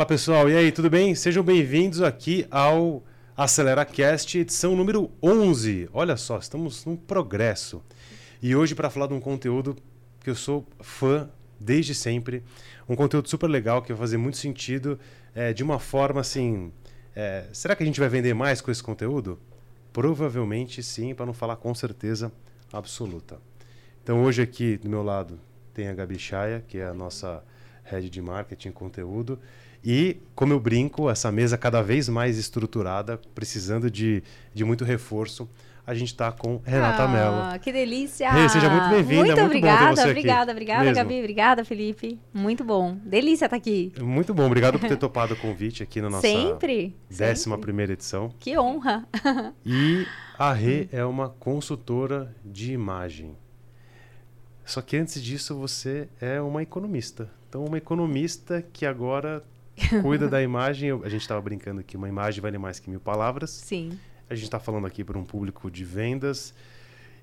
Fala pessoal, e aí, tudo bem? Sejam bem-vindos aqui ao AceleraCast, edição número 11. Olha só, estamos num progresso. E hoje para falar de um conteúdo que eu sou fã desde sempre, um conteúdo super legal que vai fazer muito sentido é, de uma forma assim. É, será que a gente vai vender mais com esse conteúdo? Provavelmente sim, para não falar com certeza absoluta. Então hoje aqui do meu lado tem a Gabi Chaya, que é a nossa head de marketing conteúdo. E, como eu brinco, essa mesa cada vez mais estruturada, precisando de, de muito reforço. A gente está com Renata ah, Mello. Que delícia! Hey, seja muito bem-vinda. Muito, muito obrigada, obrigada, obrigada, Mesmo. Gabi. Obrigada, Felipe. Muito bom. Delícia estar aqui. Muito bom. Obrigado por ter topado o convite aqui na nossa Sempre. décima sempre. primeira edição. Que honra. E a Rê é uma consultora de imagem. Só que antes disso você é uma economista. Então, uma economista que agora cuida da imagem. A gente estava brincando que uma imagem vale mais que mil palavras. Sim. A gente está falando aqui para um público de vendas.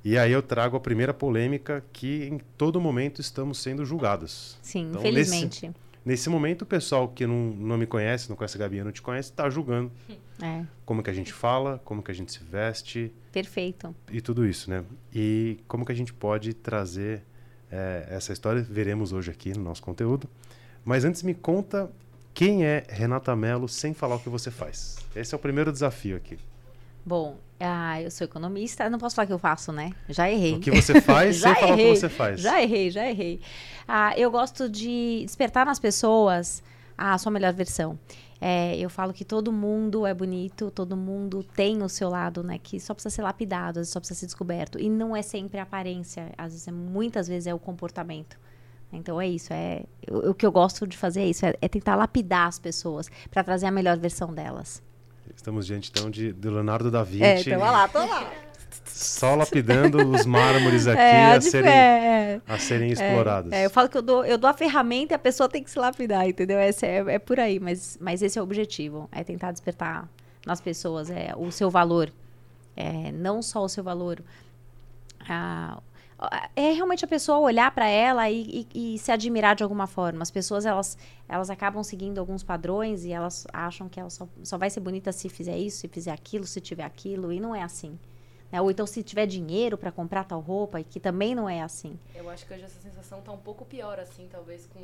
E aí eu trago a primeira polêmica que em todo momento estamos sendo julgados. Sim, Então, infelizmente. Nesse momento, o pessoal que não, não me conhece, não conhece a Gabi, não te conhece, está julgando É, como que a gente fala, como que a gente se veste perfeito. e tudo isso, né? E como que a gente pode trazer eh, essa história, veremos hoje aqui no nosso conteúdo. Mas antes me conta quem é Renata Mello sem falar o que você faz. Esse é o primeiro desafio aqui. Bom, ah, eu sou economista. Não posso falar o que eu faço, né? Já errei. O que você faz Já sem falar o errei, que você faz. Já errei, já errei. Ah, eu gosto de despertar nas pessoas a sua melhor versão. É, eu falo que todo mundo é bonito, todo mundo tem o seu lado, né? Que só precisa ser lapidado, só precisa ser descoberto. E não é sempre a aparência, às vezes, é- muitas vezes é o comportamento. Então é isso, é o, o que eu gosto de fazer é isso, é, é tentar lapidar as pessoas para trazer a melhor versão delas. Estamos diante então de, de Leonardo da Vinci, É, então lá, tô lá. só lapidando os mármores aqui É, a, serem, é. a serem É, explorados. é, eu falo que eu dou, eu dou a ferramenta e a pessoa tem que se lapidar, entendeu? Esse é, é por aí, mas, mas esse é o objetivo. É tentar despertar nas pessoas é, o seu valor. É, não só o seu valor. É realmente a pessoa olhar para ela e, e- e se admirar de alguma forma. As pessoas, elas, elas acabam seguindo alguns padrões e elas acham que ela só, só vai ser bonita se fizer isso, se fizer aquilo, se tiver aquilo, e não é assim. né? Ou então se tiver dinheiro para comprar tal roupa, e que também não é assim. Eu acho que hoje essa sensação tá um pouco pior, assim, talvez com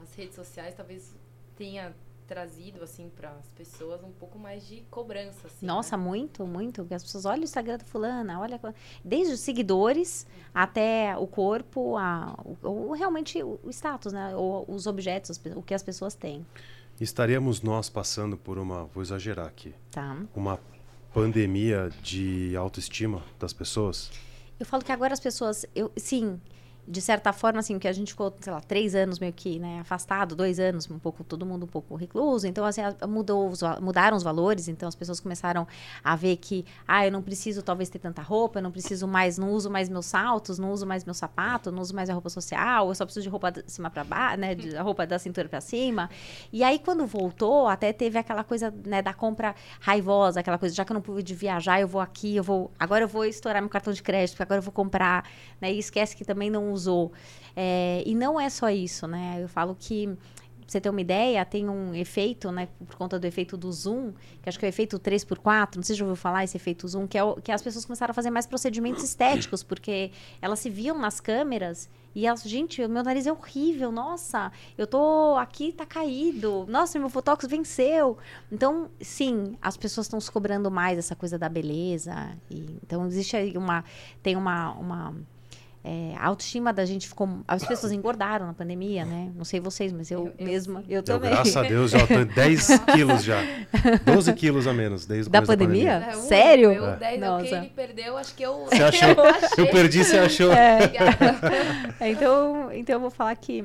as redes sociais, talvez tenha trazido, assim, para as pessoas um pouco mais de cobrança, assim. Nossa, né? muito, muito. Porque as pessoas olham o Instagram da fulana, olha. Desde os seguidores até o corpo, a, o, o- realmente o, status, né? O, os objetos, o que as pessoas têm. Estaríamos nós passando por uma, vou exagerar aqui, Tá? uma pandemia de autoestima das pessoas? Eu falo que agora as pessoas, eu, sim, de certa forma, assim, que a gente ficou, sei lá, três anos meio que, né, afastado, dois anos, um pouco, todo mundo um pouco recluso, então, assim, mudou os mudaram os valores, então as pessoas começaram a ver que, ah, eu não preciso talvez ter tanta roupa, eu não preciso mais, não uso mais meus saltos, não uso mais meu sapato, não uso mais a roupa social, eu só preciso de roupa de cima para baixo, né, de, a roupa da cintura para cima, e aí quando voltou, até teve aquela coisa, né, da compra raivosa, aquela coisa, já que eu não pude viajar, eu vou aqui, eu vou, agora eu vou estourar meu cartão de crédito, porque agora eu vou comprar, né, e esquece que também não usou. É, e não é só isso, né, eu falo que você ter uma ideia, tem um efeito, né, por conta do efeito do zoom, que acho que é o efeito 3x4, não sei se já ouviu falar esse efeito zoom, que é o, que as pessoas começaram a fazer mais procedimentos estéticos, porque elas se viam nas câmeras e elas, gente, meu nariz é horrível, nossa, eu tô aqui, tá caído, nossa, meu Botox venceu. Então, sim, as pessoas estão se cobrando mais essa coisa da beleza. E, então, existe aí uma, tem uma, uma é, a autoestima da gente ficou. As pessoas engordaram na pandemia, né? Não sei vocês, mas eu, Eu- eu mesma, eu Eu, também. graças a Deus, já tô 10 quilos já. 12 quilos a menos desde o Da começo pandemia? É, um, Sério? Eu, É. 10 é o que Nossa. ele perdeu, acho que eu... Você achou? eu achei. Eu perdi, você achou? Obrigada. É, então, então eu vou falar que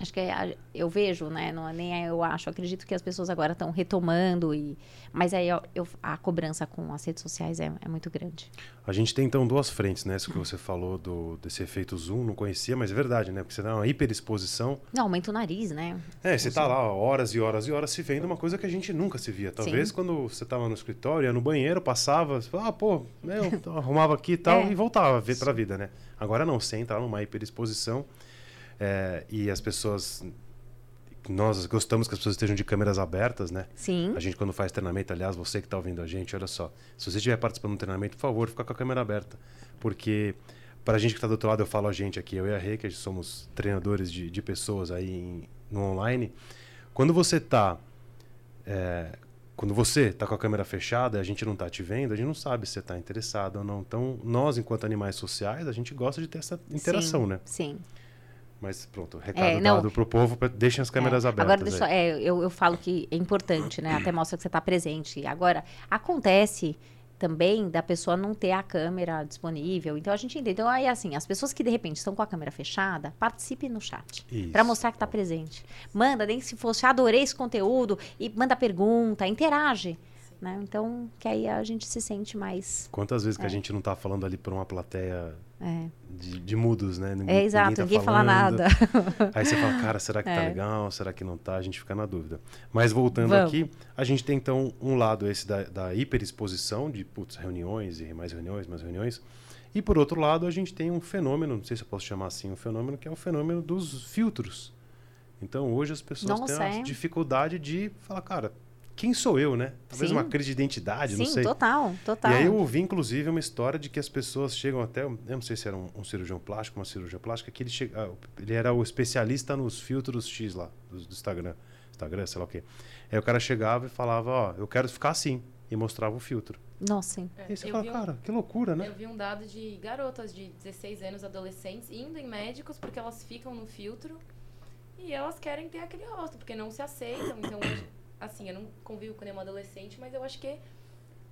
acho que é a- eu vejo, né? Não é nem eu acho, eu acredito que as pessoas agora estão retomando e mas aí ó, eu- a cobrança com as redes sociais é, é muito grande. A gente tem então duas frentes, né? Isso que você falou do, desse efeito zoom, não conhecia, mas é verdade, né? Porque você dá uma hiperexposição. Não, aumenta o nariz, né? É, você tá lá horas e horas e horas se vendo uma coisa que a gente nunca se via. Talvez Sim. quando você tava no escritório, ia no banheiro, passava, você falava, ah, pô, eu arrumava aqui e tal, É. e voltava a ver pra vida, né? Agora não, você entra lá numa hiperexposição é, e as pessoas nós gostamos que as pessoas estejam de câmeras abertas, né? Sim. A gente, quando faz treinamento, aliás, você que está ouvindo a gente, olha só. Se você estiver participando do treinamento, por favor, fica com a câmera aberta. Porque, para a gente que está do outro lado, eu falo a gente aqui, eu e a Rê, que somos treinadores de, de pessoas aí em, no online. Quando você está. É, quando você está com a câmera fechada, a gente não está te vendo, a gente não sabe se você está interessado ou não. Então, nós, enquanto animais sociais, a gente gosta de ter essa interação, sim, né? Sim. Mas pronto, recado É, não. dado pro povo, deixem as câmeras É, abertas. Agora, deixa, é, eu, eu falo que é importante, né? Até mostra que você está presente. Agora, acontece também da pessoa não ter a câmera disponível. Então, a gente entende. Então, aí, assim, as pessoas que, de repente, estão com a câmera fechada, participe no chat. Para mostrar que está presente. Manda, nem se fosse, adorei esse conteúdo. E manda pergunta, interage. Né? Então, que aí a gente se sente mais... Quantas vezes que a É. gente não tá falando ali pra uma plateia É, de, de mudos, né? Ninguém, é exato, tá ninguém fala nada. Aí você fala, cara, será que tá É. legal? Será que não tá? A gente fica na dúvida. Mas voltando Vamos. aqui, a gente tem então um lado esse da, da hiperexposição, de putz, reuniões e mais reuniões, mais reuniões. E por outro lado, a gente tem um fenômeno, não sei se eu posso chamar assim um fenômeno, que é o fenômeno dos filtros. Então hoje as pessoas Nossa, têm a é. dificuldade de falar, cara, quem sou eu, né? Talvez Sim. uma crise de identidade, não Sim, sei. total, total. E aí eu ouvi, inclusive, uma história de que as pessoas chegam até. Eu não sei se era um, um cirurgião plástico, uma cirurgia plástica, que ele, chega, ah, ele era o especialista nos filtros X lá, do, do Instagram. Instagram, sei lá o quê. Aí o cara chegava e falava, ó, eu quero ficar assim. E mostrava o filtro. Nossa, sim. É, E aí você eu fala, vi um- cara, que loucura, né? Eu vi um dado de garotas de 16 anos, adolescentes, indo em médicos porque elas ficam no filtro e elas querem ter aquele rosto, porque não se aceitam. Então, hoje, assim, eu não convivo com nenhuma adolescente, mas eu acho que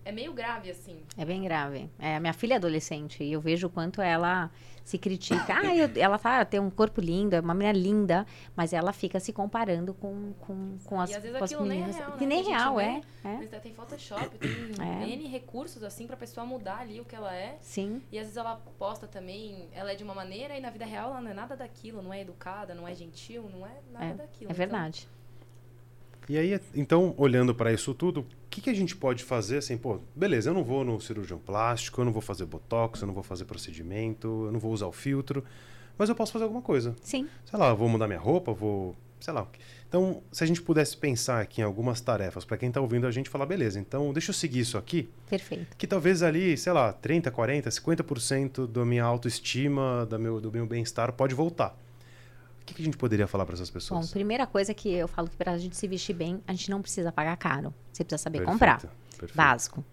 é meio grave, assim. É bem grave. É, a minha filha é adolescente e eu vejo o quanto ela se critica. Ah, eu- ela tá, tem um corpo lindo, é uma menina linda, mas ela fica se comparando com, com, com as, e às vezes com as aquilo nem é meninas. real, né? Que nem Que real, vê, é, é. Tem Photoshop, tem É. N recursos, assim, pra pessoa mudar ali o que ela é. Sim, E às vezes ela posta também, ela é de uma maneira e na vida real ela não é nada daquilo, não é educada, não é gentil, não é nada É, daquilo. é verdade. E aí, então, olhando para isso tudo, o que, que a gente pode fazer assim, pô, beleza, eu não vou no cirurgião plástico, eu não vou fazer botox, eu não vou fazer procedimento, eu não vou usar o filtro, mas eu posso fazer alguma coisa. Sim, sei lá, vou mudar minha roupa, vou, sei lá. Então, se a gente pudesse pensar aqui em algumas tarefas para quem está ouvindo a gente falar, beleza, então deixa eu seguir isso aqui, perfeito. que talvez ali, sei lá, 30, 40, 50% da minha autoestima, da meu, do meu bem-estar pode voltar. O que, que a gente poderia falar para essas Bom, pessoas? primeira coisa que eu falo que para a gente se vestir bem, a gente não precisa pagar caro. Você precisa saber Perfeito, comprar. perfeito. Básico.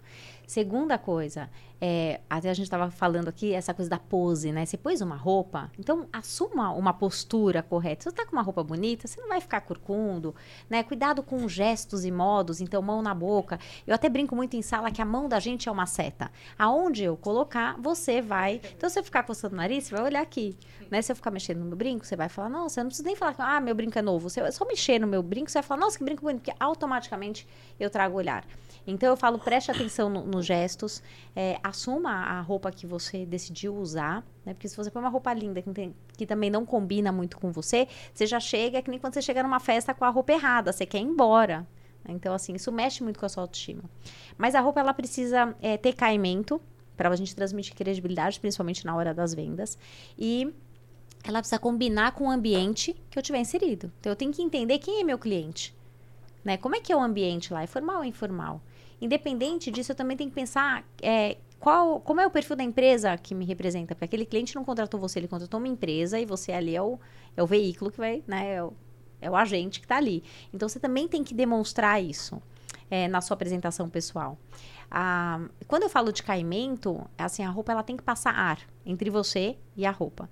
Segunda coisa, é, até a gente estava falando aqui, essa coisa da pose, né? Você pôs uma roupa, então assuma uma postura correta. Se você tá com uma roupa bonita, você não vai ficar curcundo, né? Cuidado com gestos e modos, então mão na boca. Eu até brinco muito em sala que a mão da gente é uma seta. Aonde eu colocar, você vai. Então, se eu ficar coçando o nariz, você vai olhar aqui. Né? Se eu ficar mexendo no meu brinco, você vai falar, nossa, eu não preciso nem falar, ah, meu brinco é novo. Você só mexer no meu brinco, você vai falar, nossa, que brinco bonito, porque automaticamente eu trago olhar. Então eu falo, preste atenção no- nos gestos, é, assuma a roupa que você decidiu usar, né? Porque se você põe uma roupa linda que, tem- que também não combina muito com você, você já chega, é que nem quando você chega numa festa com a roupa errada, você quer ir embora. Então, assim, isso mexe muito com a sua autoestima. Mas a roupa, ela precisa é, ter caimento, para a gente transmitir credibilidade, principalmente na hora das vendas. E ela precisa combinar com o ambiente que eu tiver inserido. Então, eu tenho que entender quem é meu cliente. Né? Como é que é o ambiente lá? É formal ou informal? Independente disso, eu também tenho que pensar é, qual, como é o perfil da empresa que me representa. Porque aquele cliente não contratou você, ele contratou uma empresa e você ali é o, é o veículo que vai, né? É o, é o agente que está ali. Então, você também tem que demonstrar isso é, na sua apresentação pessoal. Ah, quando eu falo de caimento, assim, a roupa ela tem que passar ar entre você e a roupa.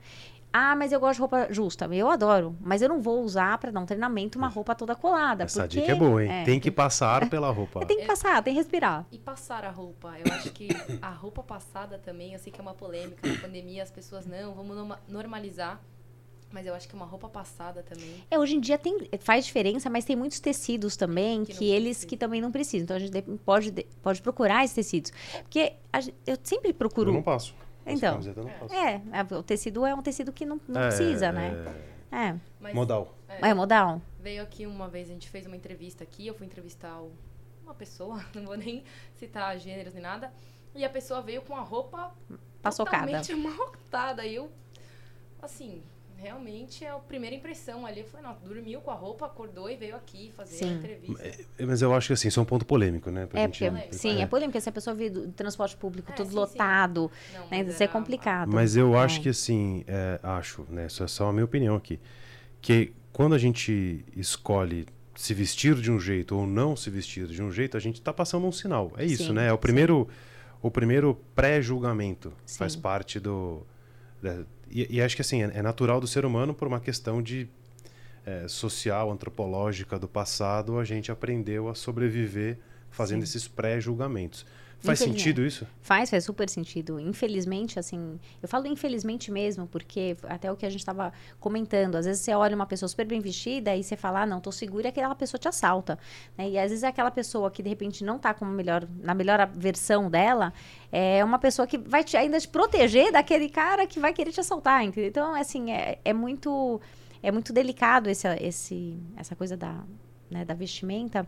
Ah, mas eu gosto de roupa justa. Eu adoro, mas eu não vou usar para dar um treinamento uma roupa toda colada. Essa porque, dica é boa, hein? é, tem que passar pela roupa. tem que passar, tem que respirar. E passar a roupa. Eu acho que a roupa passada também, eu sei que é uma polêmica na pandemia, as pessoas não, vamos norma- normalizar. Mas eu acho que uma roupa passada também. É, hoje em dia tem, faz diferença, mas tem muitos tecidos também Que que, eles precisa. que também não precisam. Então a gente de- pode, de- pode procurar esses tecidos. Porque a eu sempre Eu procuro. não passo. Então. É, a- o tecido é um tecido que não, não É, precisa, é, né? É. Mas Modal. É, modal. veio aqui uma vez, a gente fez uma entrevista aqui, eu fui entrevistar o- uma pessoa, não vou nem citar gêneros nem nada. E a pessoa veio com a roupa Paçocada. totalmente amarrotada. E eu, assim, realmente é a primeira impressão ali. Eu falei, não, dormiu com a roupa, acordou e veio aqui fazer Sim. a entrevista. É, Mas eu acho que assim, isso é um ponto polêmico, né? pra É, gente- porque, sim, é polêmico, se a pessoa vir do transporte público É, tudo sim, sim. lotado, Não, né, isso é era- complicado. Mas eu acho É. que assim, é, acho, né? Isso é só a minha opinião aqui. Que quando a gente escolhe se vestir de um jeito ou não se vestir de um jeito, a gente está passando um sinal. É isso, Sim, né? É o sim. primeiro, o primeiro pré-julgamento. Sim. Faz parte do. da- e, e acho que assim, é, é natural do ser humano por uma questão de é, social, antropológica do passado, a gente aprendeu a sobreviver fazendo Sim. esses pré-julgamentos. Faz sentido isso? Faz, faz super sentido. Infelizmente, assim, eu falo infelizmente mesmo, porque até o que a gente estava comentando, às vezes você olha uma pessoa super bem vestida e você fala, ah, não, tô segura, e aquela pessoa te assalta. né? E às vezes é aquela pessoa que de repente não tá com a melhor, na melhor versão dela, é uma pessoa que vai te, ainda te proteger daquele cara que vai querer te assaltar, entendeu? Então, assim, é, é muito é muito delicado esse, esse, essa coisa da, né, da vestimenta.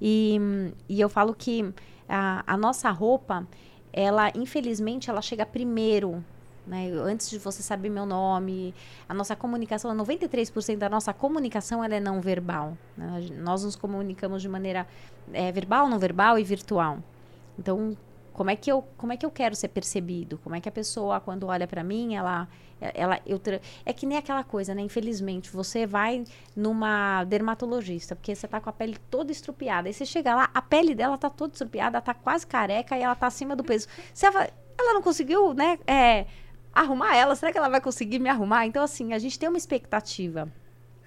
E, e eu falo que a, a nossa roupa, ela, infelizmente, ela chega primeiro. Né? Antes de você saber meu nome, a nossa comunicação, 93% da nossa comunicação ela é não verbal. né? Nós nos comunicamos de maneira é, verbal, não verbal e virtual. Então, como é que eu como é que eu quero ser percebido? Como é que a pessoa quando olha para mim, ela ela eu tra- é que nem aquela coisa, né? Infelizmente, você vai numa dermatologista, porque você tá com a pele toda estrupiada. Aí você chega lá, a pele dela tá toda estrupiada, tá quase careca e ela tá acima do peso. Você ela não conseguiu, né, é, arrumar ela, será que ela vai conseguir me arrumar? Então assim, a gente tem uma expectativa.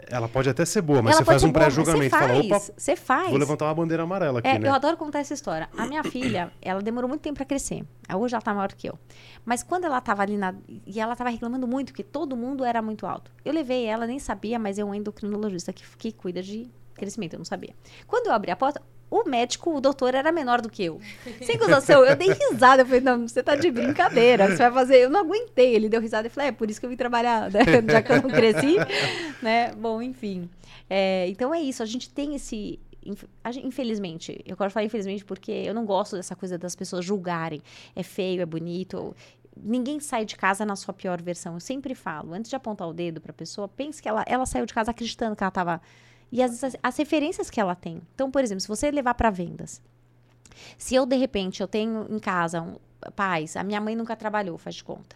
Ela pode até ser boa, mas ela você faz um pré-julgamento. Você faz, você faz. vou levantar uma bandeira amarela aqui, É, né? eu adoro contar essa história. A minha filha, ela demorou muito tempo para crescer. Hoje ela tá maior que eu. Mas quando ela tava ali na. E ela tava reclamando muito, que todo mundo era muito alto. Eu levei ela, nem sabia, mas é um endocrinologista que, que cuida de crescimento, eu não sabia. Quando eu abri a porta, o médico, o doutor, era menor do que eu. Sem acusação, eu dei risada. Eu falei, não, você tá de brincadeira. Você vai fazer. Eu não aguentei. Ele deu risada e falei, é por isso que eu vim trabalhar, né? Já que eu não cresci, né? Bom, enfim. É, então é isso, a gente tem esse. a Infelizmente, eu de falar infelizmente porque eu não gosto dessa coisa das pessoas julgarem. É feio, é bonito. Ninguém sai de casa na sua pior versão. Eu sempre falo, antes de apontar o dedo pra pessoa, pense que ela, ela saiu de casa acreditando que ela tava. E as, as, as referências que ela tem. Então, por exemplo, se você levar para vendas, se eu, de repente, eu tenho em casa um, pais, a minha mãe nunca trabalhou, faz de conta.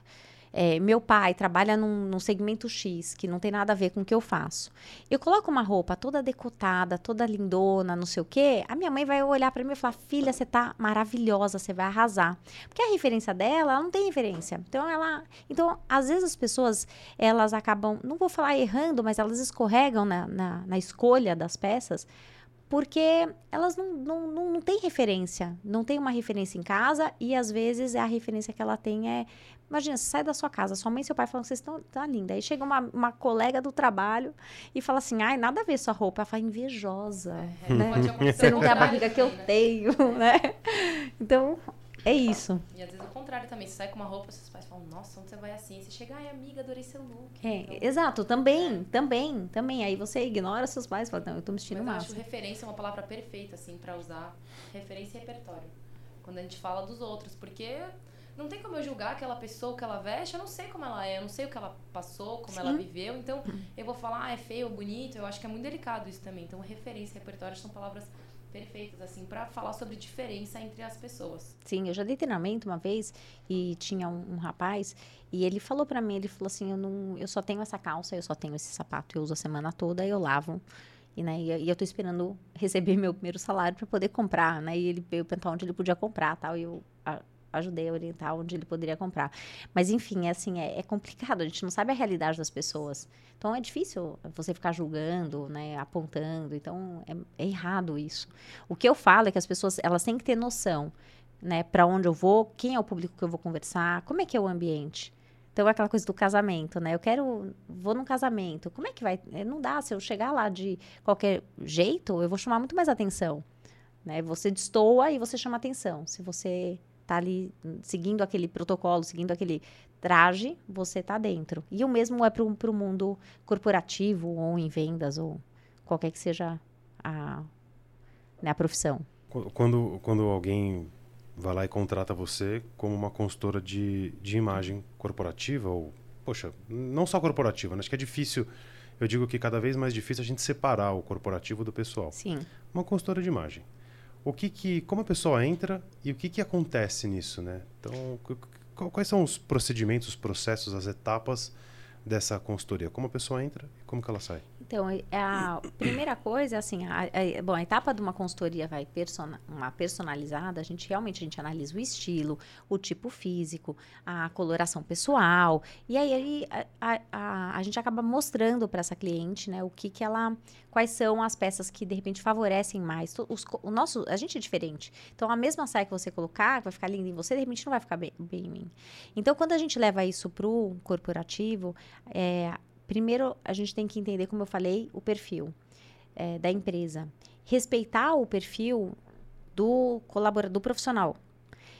É, meu pai trabalha num, num segmento X, que não tem nada a ver com o que eu faço. Eu coloco uma roupa toda decotada, toda lindona, não sei o quê, a minha mãe vai olhar para mim e falar: Filha, você tá maravilhosa, você vai arrasar. Porque a referência dela, ela não tem referência. Então, ela. Então, às vezes as pessoas, elas acabam, não vou falar errando, mas elas escorregam na, na, na escolha das peças porque elas não, não, não, não têm referência. Não tem uma referência em casa e às vezes a referência que ela tem é. Imagina, você sai da sua casa, sua mãe e seu pai falam que vocês estão tá linda. Aí chega uma, uma colega do trabalho e fala assim: ai, nada a ver sua roupa. Ela fala, invejosa. É, né? Você não tem a barriga que eu né? tenho, né? Então, é isso. E às vezes o contrário também. Você sai com uma roupa, seus pais falam, nossa, onde você vai assim? Você chega, ai, amiga, adorei seu look. É, Então, exato, também, também, também. Aí você ignora seus pais e fala, não, eu tô me vestindo Mas eu acho referência uma palavra perfeita, assim, pra usar. Referência e repertório. Quando a gente fala dos outros. Porque não tem como eu julgar aquela pessoa, que ela veste. Eu não sei como ela é, eu não sei o que ela passou, como ela Sim. viveu. Então, eu vou falar, ah, é feio ou bonito. Eu acho que é muito delicado isso também. Então, referência e repertório são palavras perfeitas, assim, pra falar sobre diferença entre as pessoas. Sim, eu já dei treinamento uma vez e tinha um, um rapaz e ele falou pra mim, ele falou assim, eu não, eu só tenho essa calça, eu só tenho esse sapato, eu uso a semana toda, eu lavo. E, né, e, eu tô esperando receber meu primeiro salário para poder comprar, né? E ele veio perguntar onde ele podia comprar, tal, e eu ajudei a orientar onde ele poderia comprar. Mas enfim, é assim, é, é complicado, a gente não sabe a realidade das pessoas. Então é difícil você ficar julgando, né, apontando. Então é, é errado isso. O que eu falo é que as pessoas, elas têm que ter noção, né, para onde eu vou, quem é o público que eu vou conversar, como é que é o ambiente. Então é aquela coisa do casamento, né? Eu quero, vou num casamento. Como é que vai? eh, Não dá, se eu chegar lá de qualquer jeito, eu vou chamar muito mais atenção, né? Você destoa e você chama atenção. Se você tá ali hum, seguindo aquele protocolo, seguindo aquele traje, você tá dentro. E o mesmo é pro, pro mundo corporativo ou em vendas ou qualquer que seja a, né, a profissão. Qu- Quando, quando alguém vai lá e contrata você como uma consultora de, de imagem corporativa ou poxa, não só corporativa, né? acho que é difícil, eu digo que cada vez mais difícil a gente separar o corporativo do pessoal. Sim. Uma consultora de imagem. O que que, como a pessoa entra e o que que acontece nisso, né? Então, qu- qu- quais são os procedimentos, os processos, as etapas dessa consultoria? Como a pessoa entra como que ela sai? Então, é a primeira coisa, assim, a, a- bom, a etapa de uma consultoria vai persona, uma personalizada, a gente realmente a gente analisa o estilo, o tipo físico, a coloração pessoal, e aí, aí a, a, a, gente acaba mostrando para essa cliente, né, o que que ela, quais são as peças que de repente favorecem mais. Os, o nosso, a gente é diferente. Então, a mesma saia que você colocar, que vai ficar linda em você, de repente não vai ficar bem, bem em mim. Então, quando a gente leva isso pro corporativo, é, primeiro a gente tem que entender, como eu falei, o perfil eh, da empresa. Respeitar o perfil do colaborador, do profissional.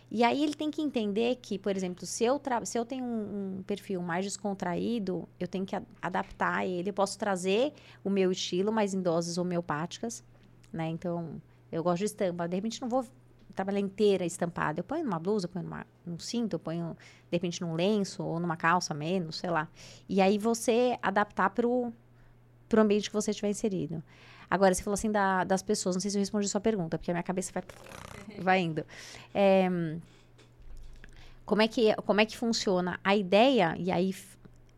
E aí ele tem que entender que, por exemplo, se eu, se eu tenho um, um perfil mais descontraído, eu tenho que adaptar ele. Eu posso trazer o meu estilo, mas em doses homeopáticas, né? Então, eu gosto de estampa. De repente, não vou trabalhar inteira estampada. Eu ponho numa blusa, eu ponho numa, num cinto, eu ponho, de repente, num lenço ou numa calça menos, sei lá. E aí você adaptar pro, pro ambiente que você estiver inserido. Agora, você falou assim da- das pessoas, não sei se eu respondi a sua pergunta, porque a minha cabeça vai, vai indo. É, como, é que, como é que funciona? A ideia, e aí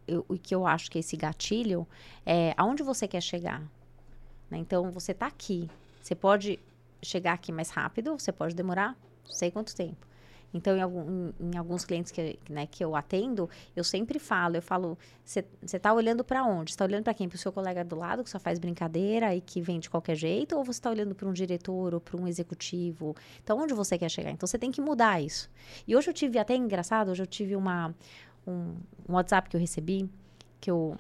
eu- o que eu acho que é esse gatilho, é aonde você quer chegar. né? Então, você está aqui. Você pode chegar aqui mais rápido, você pode demorar não sei quanto tempo. Então, em, algum- em- em alguns clientes que, né, que eu atendo, eu sempre falo, eu falo, você está olhando para onde? Está olhando para quem? Para o seu colega do lado, que só faz brincadeira e que vem de qualquer jeito? Ou você está olhando para um diretor ou para um executivo? Então, onde você quer chegar? Então, você tem que mudar isso. E hoje eu tive, até engraçado, hoje eu tive uma, um, um WhatsApp que eu recebi, que eu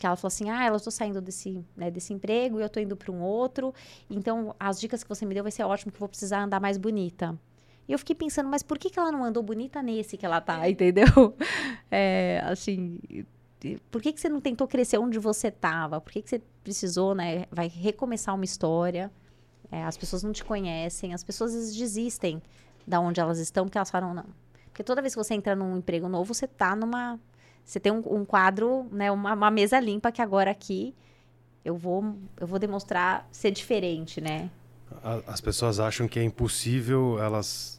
que ela falou assim, ah, eu estou saindo desse, né, desse emprego e eu estou indo para um outro, então as dicas que você me deu vai ser ótimo, que eu vou precisar andar mais bonita. E eu fiquei pensando, mas por que, que ela não andou bonita nesse que ela tá, entendeu? É, assim, por que, que você não tentou crescer onde você estava? Por que, que você precisou, né? Vai recomeçar uma história. É, as pessoas não te conhecem, as pessoas às vezes desistem da onde elas estão, porque elas falam, não. Porque toda vez que você entra num emprego novo, você tá numa. Você tem um, um quadro, né? Uma, uma mesa limpa que agora aqui eu vou, eu vou demonstrar ser diferente, né? As pessoas acham que é impossível elas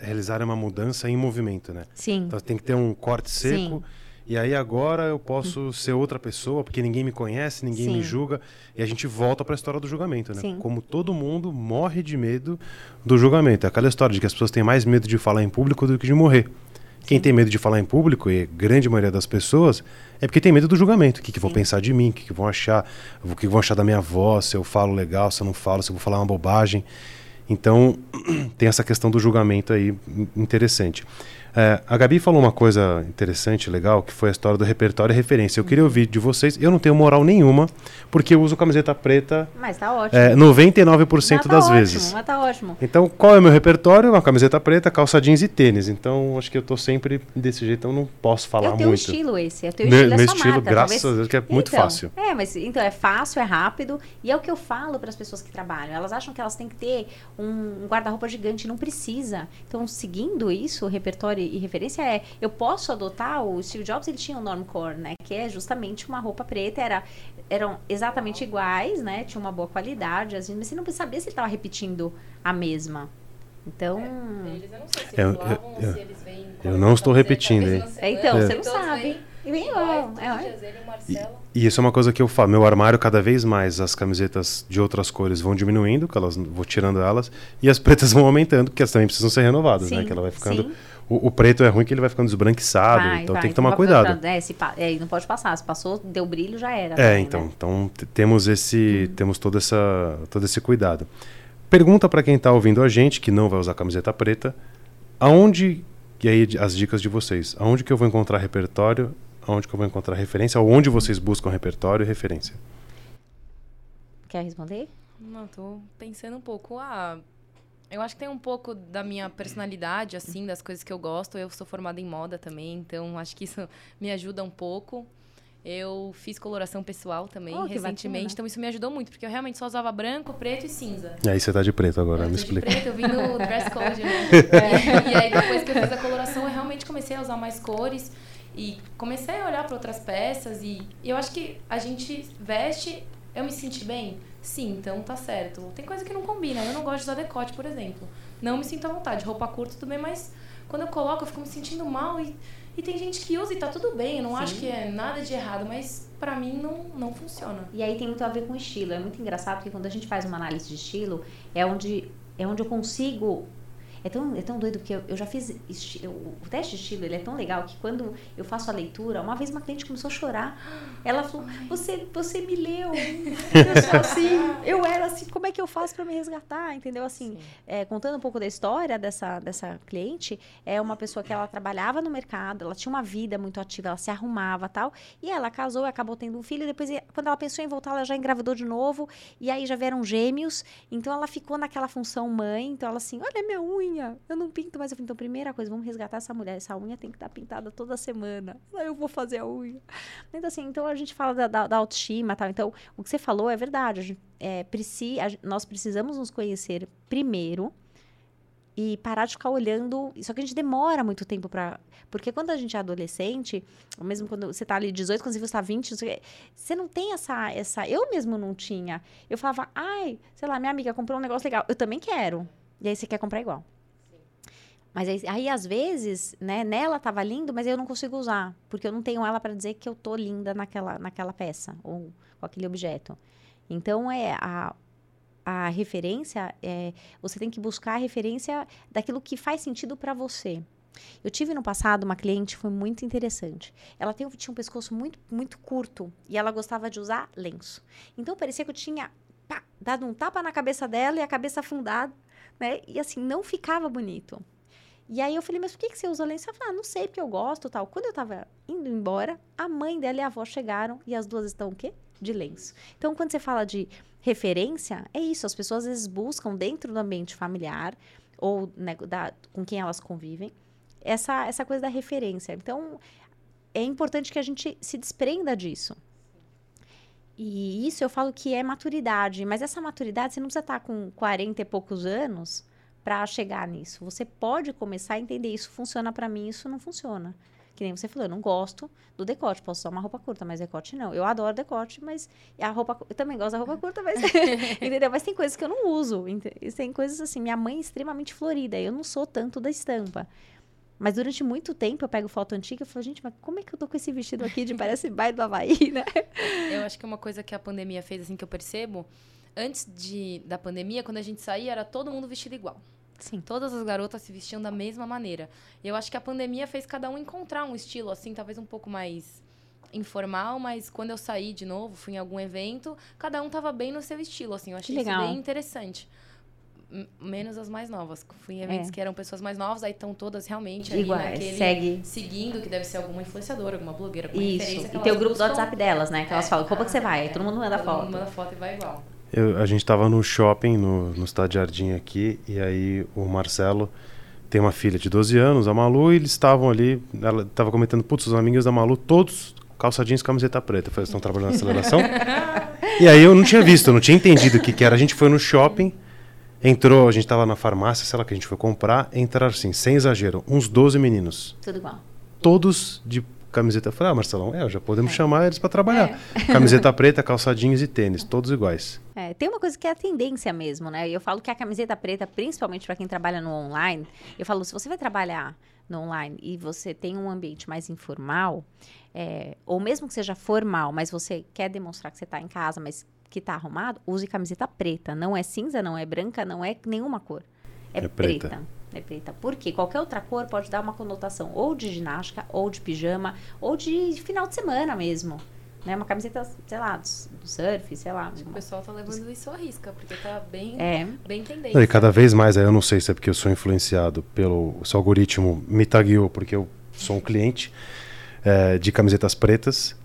realizarem uma mudança em movimento, né? Sim. Então tem que ter um corte seco. Sim. E aí agora eu posso ser outra pessoa, porque ninguém me conhece, ninguém me Sim. julga. E a gente volta para a história do julgamento, né? Sim. Como todo mundo morre de medo do julgamento. É aquela história de que as pessoas têm mais medo de falar em público do que de morrer. Quem tem medo de falar em público, e grande maioria das pessoas, é porque tem medo do julgamento. O que, que vão pensar de mim, o que, que vão achar, o que vão achar da minha voz, se eu falo legal, se eu não falo, se eu vou falar uma bobagem. Então, tem essa questão do julgamento aí in- interessante. É, a Gabi falou uma coisa interessante, legal, que foi a história do repertório e referência. Eu queria ouvir de vocês. Eu não tenho moral nenhuma, porque eu uso camiseta preta Mas tá ótimo. é, 99% Mas tá das ótimo, vezes. Mas tá ótimo. Então, qual é o meu repertório? Uma camiseta preta, calça jeans e tênis. Então, acho que eu tô sempre desse jeito, eu não posso falar é o teu muito. estilo esse, é o teu Meu- estilo, é meu estilo, graças talvez- a Deus, que é muito Então, fácil. É, mas então é fácil, é rápido e é o que eu falo para as pessoas que trabalham. Elas acham que elas têm que ter um, um guarda-roupa gigante, não precisa. Então, seguindo isso, o repertório e referência é, eu posso adotar o Steve Jobs, ele tinha o normcore, né, que é justamente uma roupa preta, era eram exatamente iguais, né? Tinha uma boa qualidade, assim, mas você não precisa saber se ele estava repetindo a mesma. Então, Eles, eu não sei se Eu- eles lavam eu- ou se eles vêm com eu a não estou repetindo, É, então, e você não sabe. E vem é, é. e o Marcelo. E isso é uma coisa que eu falo. Meu armário, cada vez mais, as camisetas de outras cores vão diminuindo, que elas vou tirando elas, e as pretas vão aumentando, porque elas também precisam ser renovadas, né? Sim, Que ela vai ficando. sim. O, o preto é ruim que ele vai ficando esbranquiçado, Vai, então vai. tem que tomar vai cuidado. é, se pa- é, não pode passar. Se passou, deu brilho, já era. É, também, então, né? então t- temos esse, temos todo essa, todo esse cuidado. Pergunta para quem está ouvindo a gente que não vai usar camiseta preta, aonde e aí as dicas de vocês, aonde que eu vou encontrar repertório, aonde que eu vou encontrar referência, onde vocês buscam repertório e referência? Quer responder? Não, tô pensando um pouco. Ah, eu acho que tem um pouco da minha personalidade, assim, das coisas que eu gosto. Eu sou formada em moda também, então acho que isso me ajuda um pouco. Eu fiz coloração pessoal também Oh, recentemente, então isso me ajudou muito, porque eu realmente só usava branco, preto e cinza. E aí você tá de preto agora, eu me tô de explica. preto, eu vim no dress code, né? E, e aí depois que eu fiz a coloração, eu realmente comecei a usar mais cores. E comecei a olhar para outras peças e eu acho que a gente veste, eu me senti bem? Sim, então tá certo. Tem coisa que não combina. Eu não gosto de usar decote, por exemplo. Não me sinto à vontade. Roupa curta, tudo bem, mas quando eu coloco, eu fico me sentindo mal e, e tem gente que usa e tá tudo bem. Eu não Sim. acho que é nada de errado, mas para mim não, não funciona. E aí tem muito a ver com estilo. É muito engraçado porque quando a gente faz uma análise de estilo, é onde, é onde eu consigo é tão, é tão doido que eu, eu já fiz. o teste de estilo ele é tão legal que quando eu faço a leitura, uma vez uma cliente começou a chorar. Ela falou: Você, você me leu. eu sou assim. Eu era assim. Como é que eu faço para me resgatar? Entendeu? Assim, é, contando um pouco da história dessa, dessa cliente, é uma pessoa que ela trabalhava no mercado, ela tinha uma vida muito ativa, ela se arrumava tal. E ela casou, acabou tendo um filho. E depois, quando ela pensou em voltar, ela já engravidou de novo. E aí já vieram gêmeos. Então ela ficou naquela função mãe. Então ela assim: Olha minha unha unha. Eu não pinto mais. Eu falei, então, primeira coisa, vamos resgatar essa mulher. Essa unha tem que estar pintada toda semana. Aí eu vou fazer a unha. Então, assim, então a gente fala da, da, da autoestima tal. Então, o que você falou é verdade. A gente, é, preci, a, nós precisamos nos conhecer primeiro e parar de ficar olhando. Só que a gente demora muito tempo para. Porque quando a gente é adolescente, ou mesmo quando você tá ali 18, quando você está 20, você não tem essa, essa. Eu mesmo não tinha. Eu falava, ai, sei lá, minha amiga comprou um negócio legal. Eu também quero. E aí você quer comprar igual. Mas aí, aí, às vezes, né, nela tava lindo, mas eu não consigo usar, porque eu não tenho ela para dizer que eu tô linda naquela, naquela peça ou com aquele objeto. Então, é a, a referência, é, você tem que buscar a referência daquilo que faz sentido para você. Eu tive no passado uma cliente, foi muito interessante. Ela tem, tinha um pescoço muito, muito curto e ela gostava de usar lenço. Então, parecia que eu tinha pá, dado um tapa na cabeça dela e a cabeça afundada, né? E assim, não ficava bonito. E aí eu falei, mas por que, que você usa lenço? Ela falou, ah, não sei, porque eu gosto tal. Quando eu tava indo embora, a mãe dela e a avó chegaram e as duas estão o quê? De lenço. Então, quando você fala de referência, é isso. As pessoas às vezes buscam dentro do ambiente familiar ou né, da, com quem elas convivem essa, essa coisa da referência. Então, é importante que a gente se desprenda disso. E isso eu falo que é maturidade, mas essa maturidade você não precisa estar com 40 e poucos anos para chegar nisso. Você pode começar a entender isso funciona para mim, isso não funciona. Que nem você falou, eu não gosto do decote, posso usar uma roupa curta, mas decote não. Eu adoro decote, mas a roupa eu também gosto da roupa curta, mas entendeu? Mas tem coisas que eu não uso. Tem coisas assim, minha mãe é extremamente florida, eu não sou tanto da estampa. Mas durante muito tempo eu pego foto antiga e falo, gente, mas como é que eu tô com esse vestido aqui de parece baile do Havaí, né? Eu acho que é uma coisa que a pandemia fez, assim, que eu percebo. Antes de, da pandemia, quando a gente saía, era todo mundo vestido igual. Sim. Todas as garotas se vestiam da mesma maneira. E eu acho que a pandemia fez cada um encontrar um estilo, assim, talvez um pouco mais informal, mas quando eu saí de novo, fui em algum evento, cada um tava bem no seu estilo, assim. Eu achei isso bem interessante menos as mais novas. Fui em eventos é. que eram pessoas mais novas, aí estão todas realmente ali Iguais, naquele, segue. seguindo, que deve ser alguma influenciadora, alguma blogueira, alguma Isso. E tem o grupo do WhatsApp delas, né? Que elas é, falam, como que você vai? É, todo mundo manda todo foto. Todo mundo manda foto e vai igual. Eu, a gente estava no shopping, no, no Estado Jardim aqui, e aí o Marcelo tem uma filha de 12 anos, a Malu, e eles estavam ali, ela estava comentando, putz, os amigos da Malu, todos calça jeans camiseta preta. Eu falei, estão trabalhando na aceleração? e aí eu não tinha visto, eu não tinha entendido o que, que era. A gente foi no shopping, Entrou, a gente estava na farmácia, sei lá que a gente foi comprar, entraram assim, sem exagero, uns 12 meninos. Tudo igual. Todos de camiseta. Eu falei, ah, Marcelão, é, já podemos é. chamar eles para trabalhar. É. Camiseta preta, calçadinhos e tênis, todos iguais. É, tem uma coisa que é a tendência mesmo, né? Eu falo que a camiseta preta, principalmente para quem trabalha no online, eu falo, se você vai trabalhar no online e você tem um ambiente mais informal, é, ou mesmo que seja formal, mas você quer demonstrar que você está em casa, mas que tá arrumado, use camiseta preta. Não é cinza, não é branca, não é nenhuma cor. É, é preta. preta. É preta. Porque qualquer outra cor pode dar uma conotação ou de ginástica, ou de pijama, ou de final de semana mesmo. Né? Uma camiseta, sei lá, do, do surf, sei lá. Acho uma... o pessoal tá levando isso à risca, porque tá bem, é. bem tendência. E cada vez mais, eu não sei se é porque eu sou influenciado pelo... O seu algoritmo me tagueou, porque eu sou um cliente é, de camisetas pretas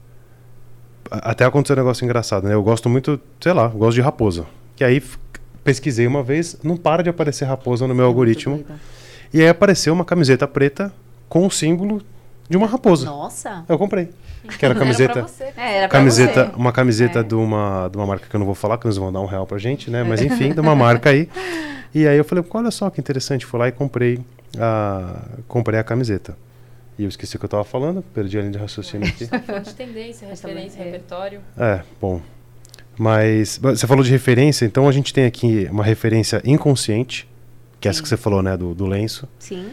até aconteceu um negócio engraçado, né? Eu gosto muito, sei lá, gosto de raposa. Que aí pesquisei uma vez, não para de aparecer raposa no meu é algoritmo. E aí apareceu uma camiseta preta com o símbolo de uma raposa. Nossa. Eu comprei. Que era camiseta. É, era camiseta, você. uma camiseta é. de uma de uma marca que eu não vou falar, que eles vão dar um real pra gente, né? Mas enfim, de uma marca aí. E aí eu falei, olha só que interessante, fui lá e comprei a comprei a camiseta. E eu esqueci o que eu estava falando, perdi a linha de raciocínio aqui. Falando de tendência, referência, é. repertório. É, bom. Mas você falou de referência, então a gente tem aqui uma referência inconsciente, que é essa que você falou, né, do, do lenço. Sim.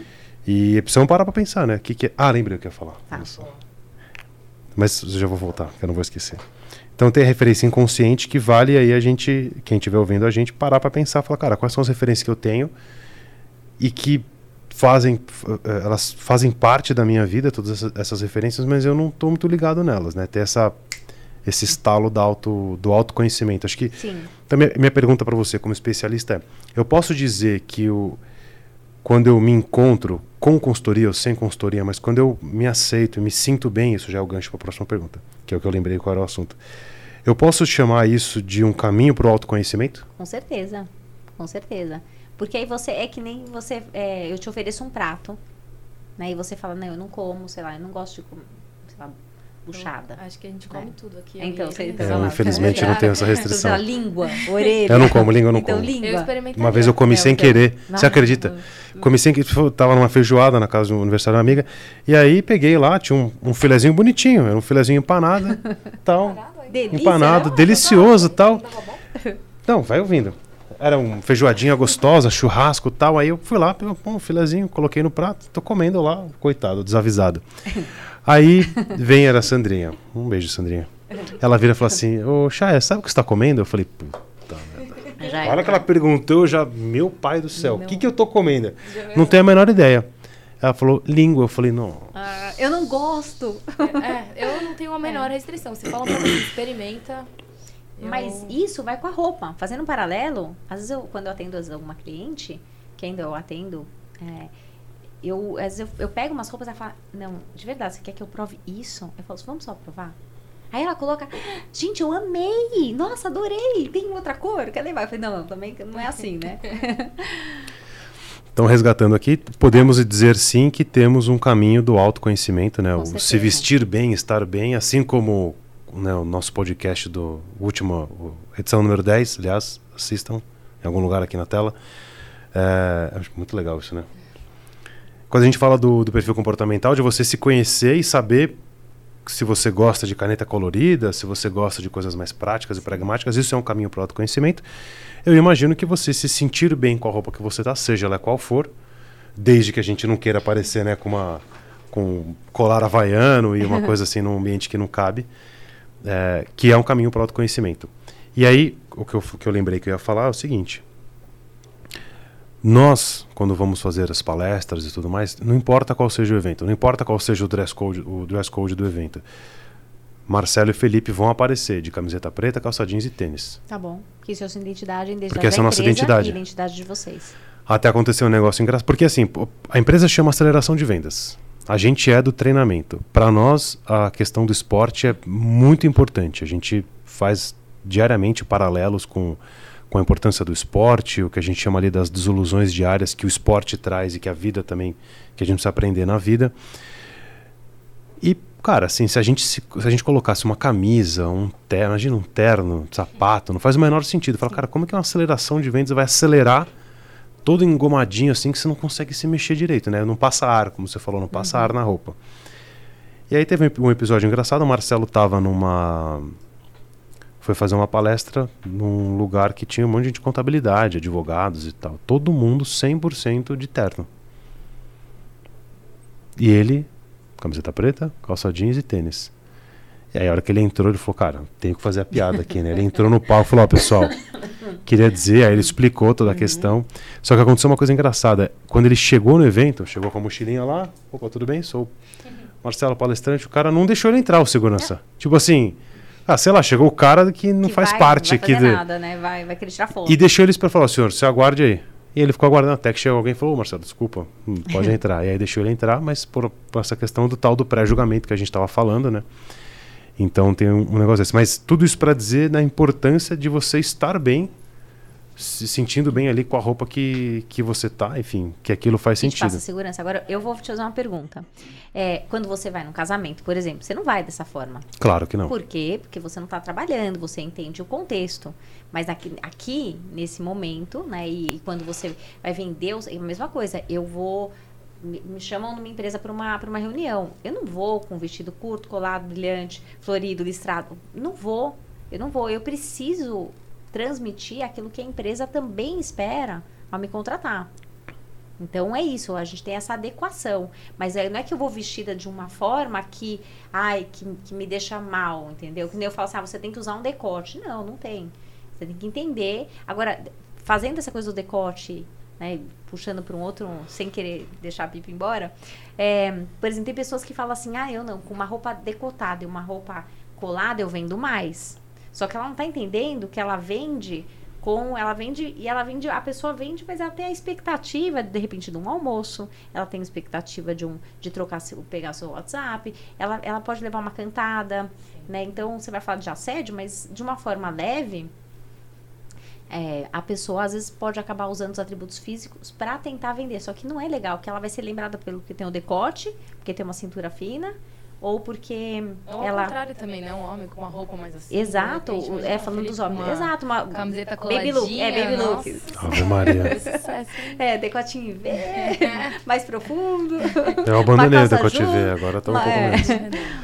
E precisamos parar pra pensar, né? Que que é... Ah, lembrei o que eu ia falar. Tá. Mas eu já vou voltar, que eu não vou esquecer. Então tem a referência inconsciente que vale aí a gente, quem estiver ouvindo a gente, parar pra pensar, falar, cara, quais são as referências que eu tenho e que fazem, eh, elas fazem parte da minha vida, todas essas, essas referências, mas eu não tô muito ligado nelas, né? Ter essa esse estalo do, auto, do autoconhecimento. Acho que Sim. então, minha, minha pergunta para você, como especialista, é: eu posso dizer que o, quando eu me encontro com consultoria ou sem consultoria, mas quando eu me aceito e me sinto bem, isso já é o gancho para a próxima pergunta, que é o que eu lembrei qual era o assunto. Eu posso chamar isso de um caminho para o autoconhecimento? Com certeza. Com certeza. Porque aí você é que nem você. é, eu te ofereço um prato, né? E você fala, não, eu não como, sei lá, eu não gosto de comer, lá, buchada. Acho que a gente come É. tudo aqui. Então, eu você- então, É, sei lá, infelizmente eu não tenho essa Então, restrição. lá, língua, orelha. Eu não como língua, eu não então, como. língua. Eu experimentei. Uma vez eu comi É, sem querer. Você Ah, acredita? Comi sem querer. Eu Tava numa feijoada na casa do aniversário da amiga. E aí peguei lá, tinha um, um filezinho bonitinho. Era um filezinho empanado. tal. Delícia, empanado, não? delicioso tal. Não, vai ouvindo. Era uma feijoadinha gostosa, churrasco tal. Aí eu fui lá, peguei um filezinho, coloquei no prato, tô comendo lá, coitado, desavisado. Aí vem era a Sandrinha. Um beijo, Sandrinha. Ela vira e fala assim: Ô, Chaya, sabe o que você tá comendo? Eu falei, puta merda. Já A hora é. que ela perguntou, eu já, meu pai do céu, o que, que eu tô comendo? Não tenho a menor ideia. Ela falou, língua. Eu falei, não. Ah, eu não gosto. É, eu não tenho a menor restrição. Se fala pra você, experimenta. eu- Mas isso vai com a roupa. Fazendo um paralelo, às vezes eu, quando eu atendo alguma cliente, que ainda eu atendo, é, eu, às vezes eu, eu pego umas roupas e ela fala, não, de verdade, você quer que eu prove isso? Eu falo, vamos só provar? Aí ela coloca, gente, eu amei! Nossa, adorei! Tem outra cor? Quer levar? Eu falei, não, também não é assim, né? Então, resgatando aqui, podemos dizer sim que temos um caminho do autoconhecimento, né? Com O se certeza. vestir bem, estar bem, assim como né, o nosso podcast do último, edição número 10, aliás, assistam em algum lugar aqui na tela. É, acho muito legal isso, né? Quando a gente fala do, do perfil comportamental, de você se conhecer e saber se você gosta de caneta colorida, se você gosta de coisas mais práticas e pragmáticas, isso é um caminho para o autoconhecimento. Eu imagino que você se sentir bem com a roupa que você tá, seja ela qual for, desde que a gente não queira aparecer né, com uma com um colar havaiano e uma coisa assim num ambiente que não cabe, é, que é um caminho para o autoconhecimento. E aí, o que eu, o que eu lembrei que eu ia falar é o seguinte: nós, quando vamos fazer as palestras e tudo mais, não importa qual seja o evento, não importa qual seja o dress code, o dress code do evento. Marcelo e Felipe vão aparecer de camiseta preta, calça jeans e tênis. Tá bom. Que isso é a sua identidade, a identidade Porque essa é a nossa identidade. identidade de vocês. Até aconteceu um negócio engraçado. Porque assim, a empresa chama aceleração de vendas. A gente é do treinamento. Para nós, a questão do esporte é muito importante. A gente faz diariamente paralelos com, com a importância do esporte, o que a gente chama ali das desilusões diárias que o esporte traz e que a vida também, que a gente precisa aprender na vida. E, cara, assim, se a gente, se, se a gente colocasse uma camisa, um terno, imagina um terno, um sapato, não faz o menor sentido. Fala, cara, como é que uma aceleração de vendas vai acelerar todo engomadinho assim que você não consegue se mexer direito, né? Não passa ar, como você falou, não passa ar na roupa. E aí teve um episódio engraçado, o Marcelo tava numa foi fazer uma palestra num lugar que tinha um monte de gente de contabilidade, advogados e tal. Todo mundo 100% de terno. E ele, camiseta preta, calça jeans e tênis. E aí a hora que ele entrou, ele falou, cara, tenho que fazer a piada aqui, né? Ele entrou no palco e falou, ó, pessoal, queria dizer, aí ele explicou toda a questão. Só que aconteceu uma coisa engraçada. Quando ele chegou no evento, chegou com a mochilinha lá, opa, tudo bem? Sou Marcelo Palestrante, o cara não deixou ele entrar, o segurança. Tipo assim, ah, sei lá, chegou o cara que não Que faz vai- parte não vai aqui fazer de... nada, né? Vai, vai querer tirar foto. E deixou eles para falar, senhor, você aguarde aí. E ele ficou aguardando até que chegou alguém e falou, "Ô, Marcelo, desculpa, hum, pode entrar. E aí deixou ele entrar, mas por, por essa questão do tal do pré-julgamento que a gente estava falando, né? Então tem um, um negócio desse. Mas tudo isso para dizer da importância de você estar bem, se sentindo bem ali com a roupa que, que você tá, enfim, que aquilo faz sentido. passa segurança. Agora, eu vou te fazer uma pergunta. É, quando você vai num casamento, por exemplo, você não vai dessa forma. Claro que não. Por quê? Porque você não está trabalhando, você entende o contexto. Mas aqui, aqui nesse momento, né, e, e quando você vai vender, é a mesma coisa. Eu vou me, chamam numa empresa para uma, uma reunião. Eu não vou com vestido curto, colado, brilhante, florido, listrado. Não vou. Eu não vou. Eu preciso transmitir aquilo que a empresa também espera ao me contratar. Então é isso, a gente tem essa adequação. Mas é, não é que eu vou vestida de uma forma que, ai, que, que me deixa mal, entendeu? Que nem eu falo assim, ah, você tem que usar um decote. Não, não tem. Você tem que entender. Agora, fazendo essa coisa do decote, né, puxando para um outro, sem querer deixar a pipa embora, é, por exemplo, tem pessoas que falam assim, ah, eu não, com uma roupa decotada e uma roupa colada eu vendo mais. Só que ela não está entendendo que ela vende com ela vende e ela vende a pessoa vende mas ela tem a expectativa de repente de um almoço ela tem a expectativa de um de trocar seu pegar seu WhatsApp ela, ela pode levar uma cantada né? Então você vai falar de assédio mas de uma forma leve é, a pessoa às vezes pode acabar usando os atributos físicos para tentar vender. Só que não é legal que ela vai ser lembrada pelo que tem o decote porque tem uma cintura fina ou porque ou ela ao contrário também, né? Um homem com uma roupa mais assim. Exato, repente, é falando dos homens. Exato, uma camiseta baby look, é baby nossa. look. Ave Maria. É, decotinho V, mais profundo. Eu abandonei o decote V, agora tá um pouco é. menos.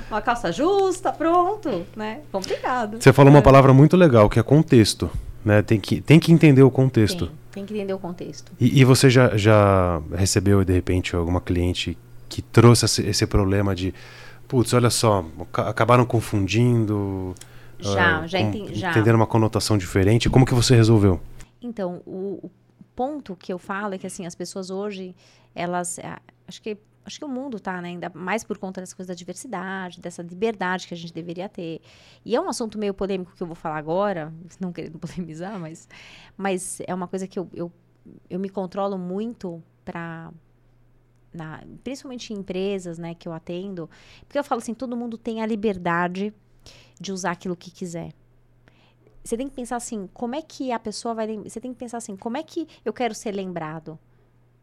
Uma calça justa, pronto, né? Complicado. Você falou uma palavra muito legal, que é contexto. Né? Tem, que, tem que entender o contexto. Tem, tem que entender o contexto. E, e você já, já recebeu, de repente, alguma cliente que trouxe esse, esse problema de, putz, olha só, ca- acabaram confundindo, Já, já, com- entendi, já. entenderam uma conotação diferente. Como que você resolveu? Então, o, o ponto que eu falo é que assim, as pessoas hoje, elas. ah, Acho que. Acho que o mundo tá, né? Ainda mais por conta das coisas da diversidade, dessa liberdade que a gente deveria ter. E é um assunto meio polêmico que eu vou falar agora, não querendo polemizar, mas, mas é uma coisa que eu, eu, eu me controlo muito para na, principalmente em empresas, né, que eu atendo, porque eu falo assim, todo mundo tem a liberdade de usar aquilo que quiser. Você tem que pensar assim, como é que a pessoa vai, você tem que pensar assim, como é que eu quero ser lembrado?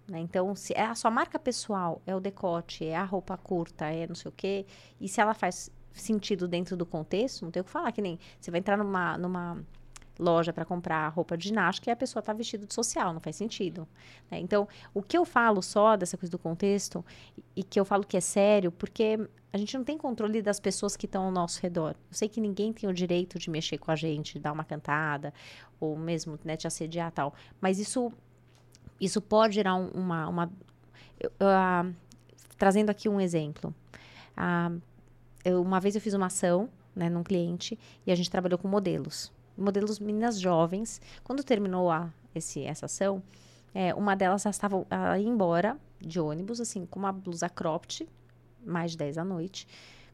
Né? Então, se é a sua marca pessoal, é o decote, é a roupa curta, é não sei o quê, e se ela faz sentido dentro do contexto, não tem o que falar, que nem você vai entrar numa, numa loja para comprar roupa de ginástica e a pessoa está vestida de social, não faz sentido. né? Então, o que eu falo só dessa coisa do contexto, e- que eu falo que é sério, porque a gente não tem controle das pessoas que estão ao nosso redor. Eu sei que ninguém tem o direito de mexer com a gente, dar uma cantada, ou mesmo né, te assediar tal. Mas isso, isso pode gerar um- uma. uma ah, trazendo aqui um exemplo. Ah, eu- uma vez eu fiz uma ação né, num cliente e a gente trabalhou com modelos. Modelos meninas jovens. Quando terminou a, esse, essa ação, é, uma delas já estava a ir embora de ônibus, assim, com uma blusa cropped, mais de 10 da noite,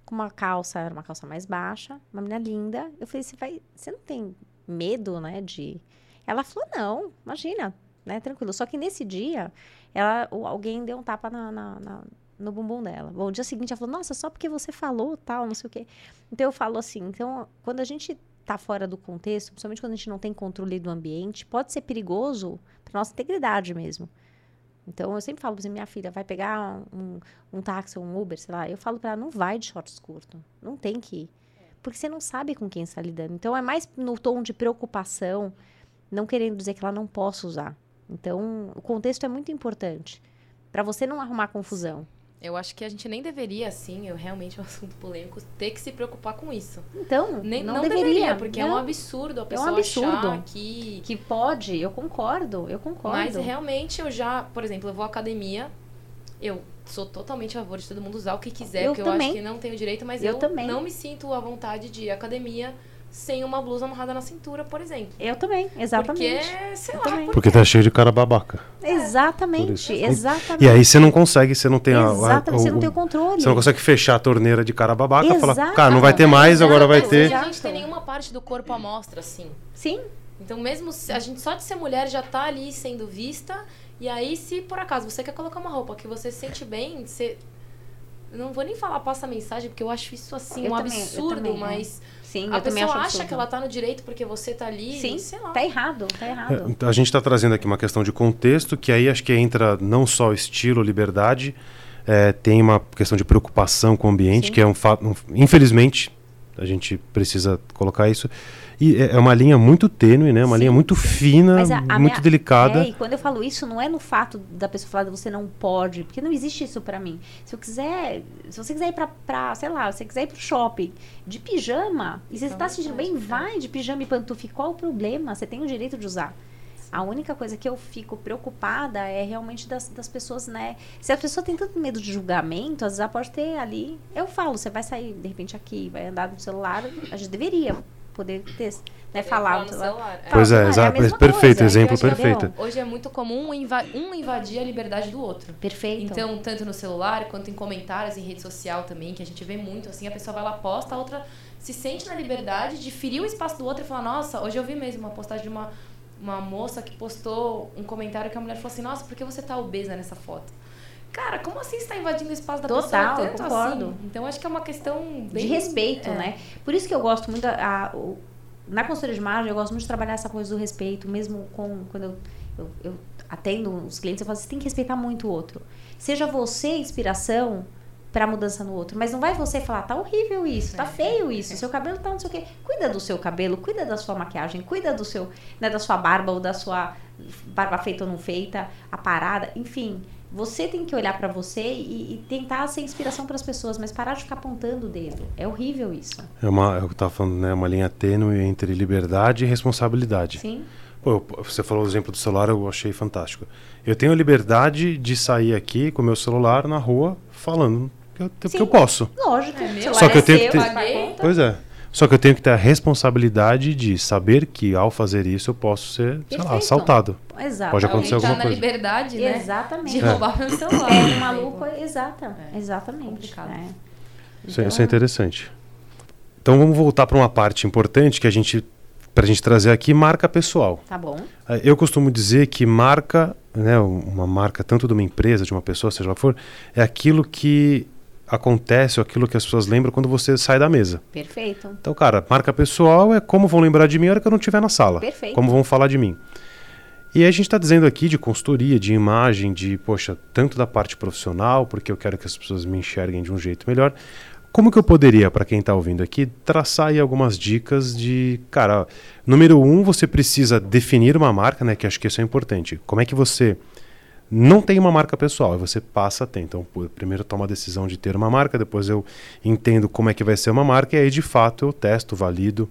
com uma calça, era uma calça mais baixa, uma menina linda. Eu falei, você vai, você não tem medo, né, de... Ela falou, não, imagina, né, tranquilo. Só que nesse dia, ela, alguém deu um tapa na, na- na- no bumbum dela. Bom, o dia seguinte ela falou, nossa, só porque você falou, tal, não sei o quê. Então eu falo assim, então, quando a gente tá fora do contexto, principalmente quando a gente não tem controle do ambiente, pode ser perigoso para nossa integridade mesmo. Então, eu sempre falo para minha filha, vai pegar um, um táxi ou um Uber, sei lá. Eu falo para ela, não vai de shorts curto. Não tem que ir. Porque você não sabe com quem está lidando. Então, é mais no tom de preocupação, não querendo dizer que ela não possa usar. Então, o contexto é muito importante. Para você não arrumar confusão. Eu acho que a gente nem deveria, assim, eu realmente é um assunto polêmico, ter que se preocupar com isso. Então, Nem, não, não, deveria. deveria, porque é um Não. absurdo a um pessoa absurdo. achar que... Que pode, eu concordo, eu concordo. Mas realmente eu já, por exemplo, eu vou à academia, eu sou totalmente a favor de todo mundo usar o que quiser, Eu porque também. eu acho que não tenho direito, mas Eu eu, também. não me sinto à vontade de ir à academia sem uma blusa amarrada na cintura, por exemplo. Eu também, exatamente. Porque, sei Eu lá, também. por Porque tá cheio de cara babaca. Por Exatamente, exatamente. E aí você não consegue, você não tem a, a- Exatamente, você não o- tem o controle. Você não consegue fechar a torneira de cara babaca e falar, cara, não vai ter mais, agora vai ter. A gente tem nenhuma parte do corpo à mostra, assim. Sim, Então, mesmo se- a gente só de ser mulher já tá ali sendo vista. E aí, se por acaso você quer colocar uma roupa que você se sente bem, você. eu Não vou nem falar passa mensagem, porque eu acho isso assim Eu um também, absurdo, também, é. Sim, a eu também pessoa acho acha absurdo. que ela tá no direito porque você tá ali, Sim, sei lá. tá errado, tá errado. É, A gente está trazendo aqui uma questão de contexto, que aí acho que entra não só estilo, liberdade, é, tem uma questão de preocupação com o ambiente, Sim. que é um fato. um- infelizmente, a gente precisa colocar isso. E é é uma linha muito tênue, né? Uma Sim, linha muito fina, a- a muito minha- delicada. É, e quando eu falo isso, não é no fato da pessoa falar você não pode, porque não existe isso pra mim. Se eu quiser, se você quiser ir pra, pra sei lá, se você quiser ir pro shopping de pijama, e você Então, tá se sentindo bem, vai de pijama e pantufa. Qual o problema? Você tem o direito de usar. A única coisa que eu fico preocupada é realmente das, das pessoas, né? Se a pessoa tem tanto medo de julgamento, às vezes ela pode ter ali. Eu falo, você vai sair de repente aqui, vai andar no celular, a gente deveria poder ter, né, falar celular. é. Pois é, "Não, a exato, mesma perfeito, coisa", exemplo entendeu? perfeito. Hoje é muito comum um inva- um invadir a liberdade do outro. Perfeito. Então, tanto no celular quanto em comentários em rede social também, que a gente vê muito, assim, a pessoa vai lá, posta, a outra se sente na liberdade de ferir o espaço do outro e falar, nossa, hoje eu vi mesmo uma postagem de uma, uma moça que postou um comentário que a mulher falou assim, nossa, por que você tá obesa nessa foto? Cara, como assim você tá invadindo o espaço da Total, pessoa tanto concordo. assim? Então, acho que é uma questão de bem... respeito, é. né? Por isso que eu gosto muito a, a- o- na consultoria de imagem, eu gosto muito de trabalhar essa coisa do respeito, mesmo com quando eu, eu, eu atendo os clientes, eu falo, você tem que respeitar muito o outro. Seja você inspiração para mudança no outro, mas não vai você falar, tá horrível isso, tá feio isso, seu cabelo tá não sei o quê. Cuida do seu cabelo, cuida da sua maquiagem, cuida do seu, né, da sua barba ou da sua barba feita ou não feita, a parada, enfim. Você tem que olhar para você e, e tentar ser inspiração para as pessoas, mas parar de ficar apontando o dedo. É horrível isso. É uma, eu tava falando, né? Uma linha tênue entre liberdade e responsabilidade. Sim. Pô, você falou o exemplo do celular, eu achei fantástico. Eu tenho a liberdade de sair aqui com o meu celular na rua falando que eu, que eu posso. Lógico. É Só que eu é tenho que seu, ter-. Pois é. Só que eu tenho que ter a responsabilidade de saber que ao fazer isso eu posso ser, sei lá, Perfeito. assaltado. Exato. Pode acontecer Alguém tá alguma na coisa. liberdade, né? Exatamente. De roubar meu celular. É um maluco, exata, É. exatamente. Né? Isso, é- Então, isso é interessante. Então vamos voltar para uma parte importante que a gente, para a gente trazer aqui, marca pessoal. Tá bom. Eh, Eu costumo dizer que marca, né, uma marca tanto de uma empresa, de uma pessoa, seja lá for, é aquilo que acontece ou aquilo que as pessoas lembram quando você sai da mesa. Perfeito. Então, cara, marca pessoal é como vão lembrar de mim a hora que eu não estiver na sala. Perfeito. Como vão falar de mim. E aí a gente está dizendo aqui de consultoria, de imagem, de, poxa, tanto da parte profissional, porque eu quero que as pessoas me enxerguem de um jeito melhor. Como que eu poderia, para quem está ouvindo aqui, traçar aí algumas dicas de, cara, número um, você precisa definir uma marca, né? Que acho que isso é importante. Como é que você não tem uma marca pessoal, você passa a ter. Então, pô, primeiro eu tomo a decisão de ter uma marca, depois eu entendo como é que vai ser uma marca, e aí de fato eu testo, valido.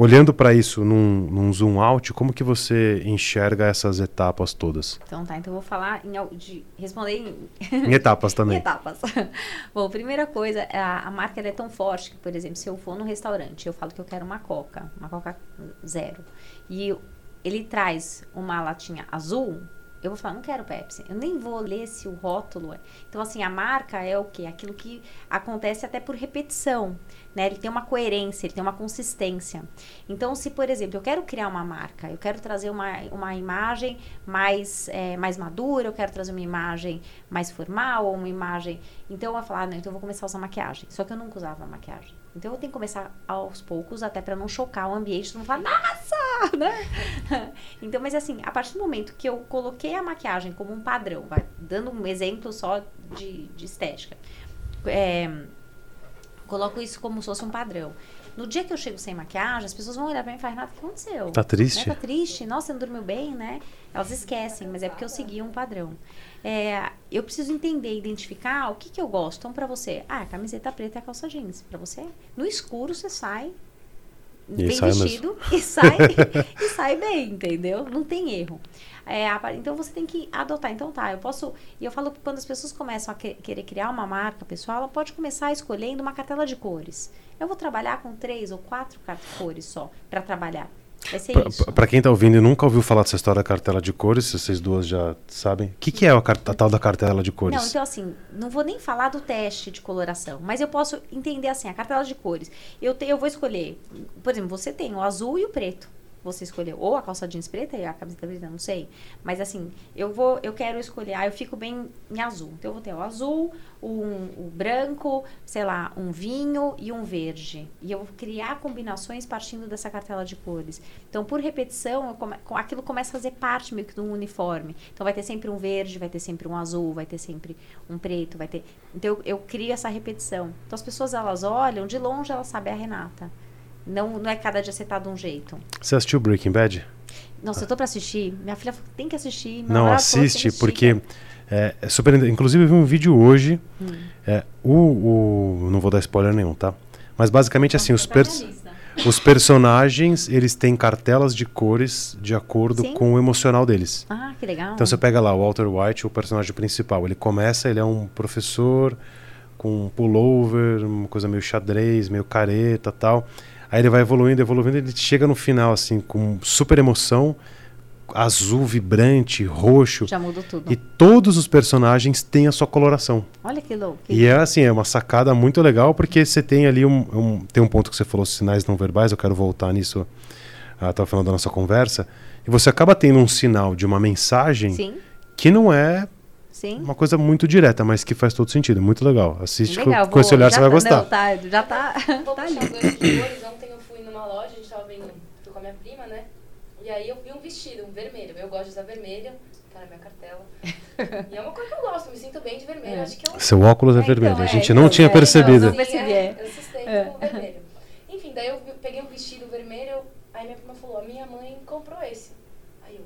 Olhando para isso num, num zoom out, como que você enxerga essas etapas todas? Então tá, então eu vou falar em, de responder em, Em etapas em também. etapas. Bom, primeira coisa, a, a marca é tão forte que, por exemplo, se eu for num restaurante, eu falo que eu quero uma Coca, uma Coca zero, e ele traz uma latinha azul, eu vou falar, não quero Pepsi. Eu nem vou ler se o rótulo é. Então, assim, a marca é o quê? Aquilo que acontece até por repetição. Né? Ele tem uma coerência, ele tem uma consistência. Então, se, por exemplo, eu quero criar uma marca, eu quero trazer uma, uma imagem mais, é, mais madura, eu quero trazer uma imagem mais formal, ou uma imagem. Então, eu vou falar, ah, não, então eu vou começar a usar maquiagem. Só que eu nunca usava maquiagem. Então, eu tenho que começar aos poucos, até para não chocar o ambiente, mundo falar, nossa! Né? então, mas assim, a partir do momento que eu coloquei a maquiagem como um padrão, vai, dando um exemplo só de, de estética, é, coloco isso como se fosse um padrão. No dia que eu chego sem maquiagem, as pessoas vão olhar pra mim e falar, Renata, o que aconteceu? Tá triste? Né? Tá triste? Nossa, você não dormiu bem, né? Elas esquecem, mas é porque eu segui um padrão. É, eu preciso entender, identificar o que, que eu gosto. Então, pra você, ah, camiseta preta e a calça jeans. Pra você, no escuro você sai E bem sai mesmo. vestido e sai, e sai bem, entendeu? Não tem erro. É, então você tem que adotar. Então tá, eu posso. E eu falo que quando as pessoas começam a que- querer criar uma marca pessoal, ela pode começar escolhendo uma cartela de cores. Eu vou trabalhar com três ou quatro cores só para trabalhar. Para quem tá ouvindo e nunca ouviu falar dessa história da cartela de cores, vocês duas já sabem, o que, que é a, a tal da cartela de cores? Não, então assim, não vou nem falar do teste de coloração, mas eu posso entender assim, a cartela de cores. Eu, te, eu vou escolher, por exemplo, você tem o azul e o preto. Você escolheu ou a calça jeans preta e a camiseta preta, não sei. Mas assim, eu vou, eu quero escolher, ah, eu fico bem em azul. Então eu vou ter o azul, um, o branco, sei lá, um vinho e um verde. E eu vou criar combinações partindo dessa cartela de cores. Então, por repetição, come, com- aquilo começa a fazer parte meio que do uniforme. Então vai ter sempre um verde, vai ter sempre um azul, vai ter sempre um preto, vai ter. Então eu, eu crio essa repetição. Então as pessoas elas olham, de longe elas sabem a Renata. Não, não é cada dia tá de um jeito. Você assistiu Breaking Bad? Nossa, eu tô pra assistir. Minha filha falou, tem que assistir. Meu Não, assiste, porque é, é super. Inclusive, eu vi um vídeo hoje. Hum. é, o, o- Não vou dar spoiler nenhum, tá? Mas basicamente assim, os, pers- os personagens eles têm cartelas de cores de acordo Sim. com o emocional deles. Ah, que legal. Então você pega lá o Walter White, o personagem principal. Ele começa, ele é um professor com um pullover, uma coisa meio xadrez, meio careta tal. Aí ele vai evoluindo, evoluindo, ele chega no final assim com super emoção, azul vibrante, roxo. Já mudou tudo. E todos os personagens têm a sua coloração. Olha que louco. E é assim, é uma sacada muito legal, porque você tem ali um, um- Tem um ponto que você falou, sinais não verbais, eu quero voltar nisso até o final da nossa conversa. E você acaba tendo um sinal de uma mensagem Sim, que não é sim. uma coisa muito direta, mas que faz todo sentido. Muito legal. Assiste Legal, com, com esse vou- olhar, já você vai tá- gostar. Não, tá, já tá, Vou tá puxar cores. Ontem eu fui numa loja, a gente tava vendo, fui com a minha prima, né? E aí eu vi um vestido, um vermelho. Eu gosto de usar vermelho, tá na minha cartela. E é uma cor que eu gosto, me sinto bem de vermelho. É. Acho que é um Seu óculos é, É, então, vermelho. a é, gente então, não tinha é, percebido. não, não percebi, é. Eu sustento É. o vermelho. Enfim, daí eu peguei um vestido vermelho, aí minha prima falou, a minha mãe comprou esse. Aí eu,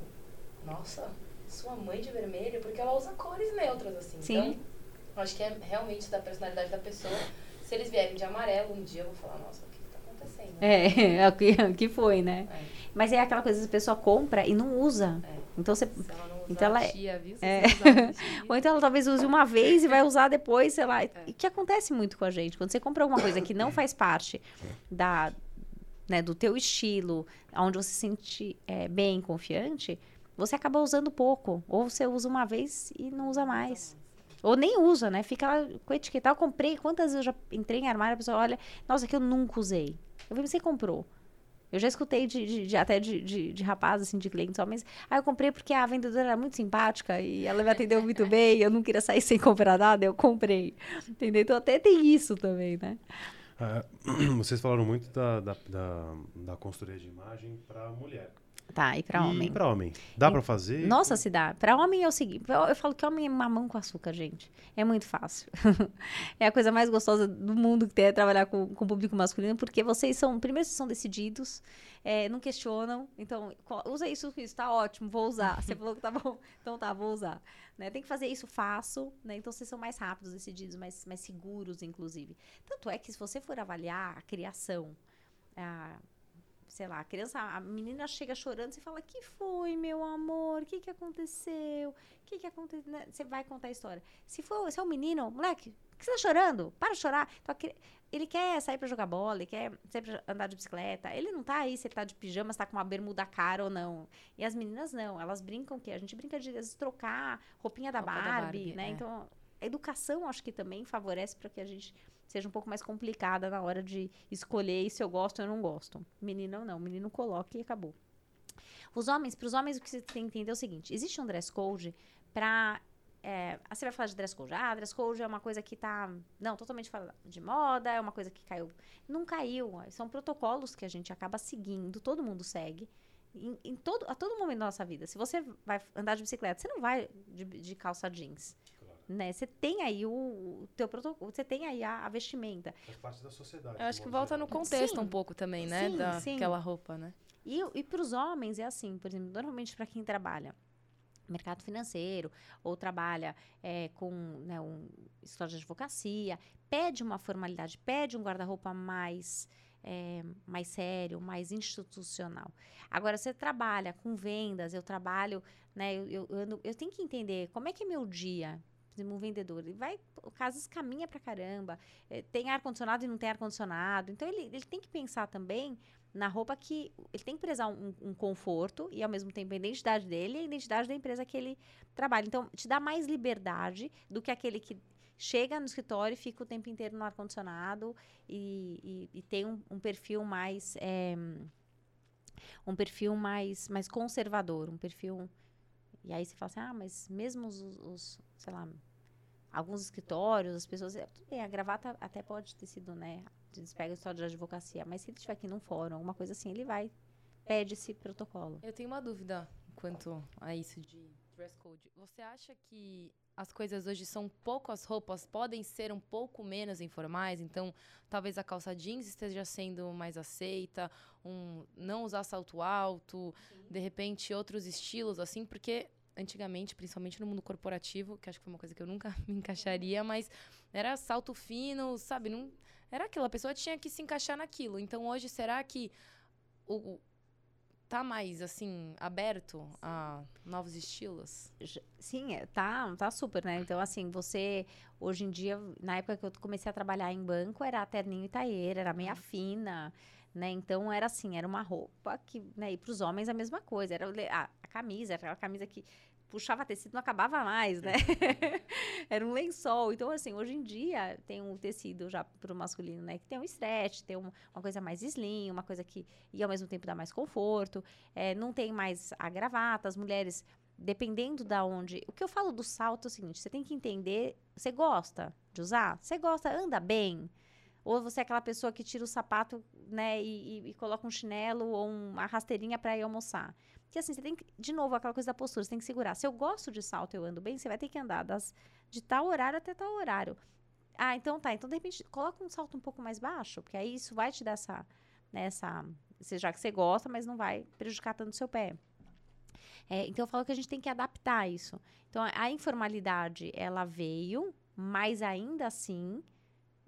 nossa, mãe de vermelho? Porque ela usa cores neutras, assim. Sim. Então, acho que é realmente da personalidade da pessoa. Se eles vierem de amarelo um dia, eu vou falar, nossa, o que que tá acontecendo? É, é o que, o que foi, né? É, Mas é aquela coisa que a pessoa compra e não usa. é. Então você. Ela Então ela é- chia, viu? É. Ou então ela talvez use uma vez e vai usar depois, sei lá. E que acontece muito com a gente. Quando você compra alguma coisa que não faz parte da, né, do teu estilo, onde você se sente é, bem, confiante, você acaba usando pouco. Ou você usa uma vez e não usa mais. Ou nem usa, né? Fica lá com etiqueta. Eu comprei, quantas vezes eu já entrei em armário, a pessoa olha, nossa, que eu nunca usei. Eu falei, você comprou. Eu já escutei de, de- de- até de, de, de rapazes, assim, de clientes homens. Ah, eu comprei porque a vendedora era muito simpática e ela me atendeu muito bem. Eu não queria sair sem comprar nada, eu comprei. Entendeu? Então até tem isso também, né? Ah, vocês falaram muito da, da, da, da consultoria de imagem para mulher. Tá, e pra e homem? para homem. Dá para fazer? Nossa, se dá. Pra homem é o seguinte: eu, eu falo que homem é mamão com açúcar, gente. É muito fácil. é a coisa mais gostosa do mundo que tem é trabalhar com, com o público masculino, porque vocês são, primeiro, vocês são decididos, é, não questionam. Então, usa isso, isso, tá ótimo, vou usar. Você falou que tá bom, então tá, vou usar. Né? Tem que fazer isso, faço. Né? Então, vocês são mais rápidos, decididos, mais, mais seguros, inclusive. Tanto é que se você for avaliar a criação, a sei lá, a criança, a menina chega chorando, você fala, que foi, meu amor? O que que aconteceu? O que que aconteceu? Né? Você vai contar a história. Se for, se é um menino, moleque, que você tá chorando? Para de chorar. Então, ele quer sair pra jogar bola, ele quer sair pra andar de bicicleta. Ele não tá aí se ele tá de pijama, se tá com uma bermuda cara ou não. E as meninas não, elas brincam o quê? A gente brinca de vezes, trocar roupinha da Roupa da Barbie, Barbie, né? é. Então, a educação acho que também favorece para que a gente seja um pouco mais complicada na hora de escolher se eu gosto ou não gosto. Menino não, menino coloca e acabou. Os homens, para os homens, o que você tem que entender é o seguinte: existe um dress code para. É, ah, você vai falar de dress code. Ah, dress code é uma coisa que tá. Não, totalmente fora de moda, é uma coisa que caiu. Não caiu. São protocolos que a gente acaba seguindo, todo mundo segue. Em, em todo, a todo momento da nossa vida. Se você vai andar de bicicleta, você não vai de, de calça jeans. Né? Você tem aí o, o teu protocolo, você tem aí a, a vestimenta. Faz parte da sociedade. Eu acho que volta no contexto Sim. um pouco também, né? Sim, sim. Daquela roupa, né? E, e para os homens é assim, por exemplo, normalmente para quem trabalha mercado financeiro ou trabalha é, com né, um história de advocacia, pede uma formalidade, pede um guarda-roupa mais é, mais sério, mais institucional. Agora, você trabalha com vendas, eu trabalho, né? Eu, eu, eu, ando- eu tenho que entender como é que é meu dia. Um vendedor, ele vai, o caso caminha pra caramba, eh, tem ar-condicionado e não tem ar-condicionado. Então, ele, ele tem que pensar também na roupa que ele tem que prezar um, um conforto e ao mesmo tempo a identidade dele e a identidade da empresa que ele trabalha. Então, te dá mais liberdade do que aquele que chega no escritório e fica o tempo inteiro no ar-condicionado e, e- e tem um, um perfil mais eh, um perfil mais, mais conservador, um perfil e aí você fala assim, ah, mas mesmo os, os sei lá, alguns escritórios, as pessoas, é, tudo bem, a gravata até pode ter sido, né, eles pegam a história de advocacia, mas se ele estiver aqui num fórum, alguma coisa assim, ele vai, pede esse protocolo. Eu tenho uma dúvida quanto a isso de dress code, você acha que as coisas hoje são pouco as roupas podem ser um pouco menos informais, então talvez a calça jeans esteja sendo mais aceita, um não usar salto alto, Sim. de repente outros estilos assim, porque antigamente, principalmente no mundo corporativo, que acho que foi uma coisa que eu nunca me encaixaria, mas era salto fino, sabe? Não, era aquilo, a pessoa tinha que se encaixar naquilo. Então hoje, será que o, tá mais assim aberto a novos estilos? Sim, é, tá, tá super, né? Então assim, você hoje em dia, na época que eu comecei a trabalhar em banco, era terninho e taieira, era meia uhum. fina, né? Então era assim, era uma roupa que, né, e para os homens a mesma coisa, era a, a camisa, aquela camisa que puxava tecido, não acabava mais, né? Era um lençol. Então, assim, hoje em dia tem um tecido já pro masculino, né? Que tem um stretch, tem um, uma coisa mais slim, uma coisa que... E ao mesmo tempo dá mais conforto. É, não tem mais a gravata. As mulheres, dependendo da onde... O que eu falo do salto é o seguinte, você tem que entender... Você gosta de usar? Você gosta? Anda bem? Ou você é aquela pessoa que tira o sapato, né, e, e, e coloca um chinelo ou uma rasteirinha para ir almoçar. Que assim, você tem que, de novo, aquela coisa da postura, você tem que segurar. Se eu gosto de salto, eu ando bem, você vai ter que andar das, de tal horário até tal horário. Ah, então tá. Então, de repente, coloca um salto um pouco mais baixo, porque aí isso vai te dar essa, né, essa, já que você gosta, mas não vai prejudicar tanto o seu pé. É, então, eu falo que a gente tem que adaptar isso. Então, a informalidade, ela veio, mas ainda assim,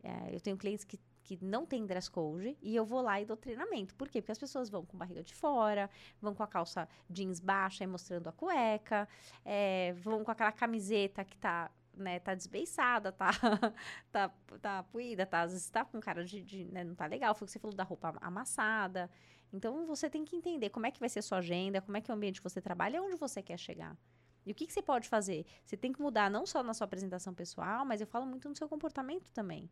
é, eu tenho clientes que que não tem dress code e eu vou lá e dou treinamento. Por quê? Porque as pessoas vão com barriga de fora, vão com a calça jeans baixa e mostrando a cueca, é, vão com aquela camiseta que tá né, tá desbeiçada, tá, tá, tá puída, tá, às vezes tá com cara de, de né, não tá legal, foi o que você falou da roupa amassada. Então, você tem que entender como é que vai ser a sua agenda, como é que é o ambiente que você trabalha onde você quer chegar. E o que, que você pode fazer? Você tem que mudar não só na sua apresentação pessoal, mas eu falo muito no seu comportamento também.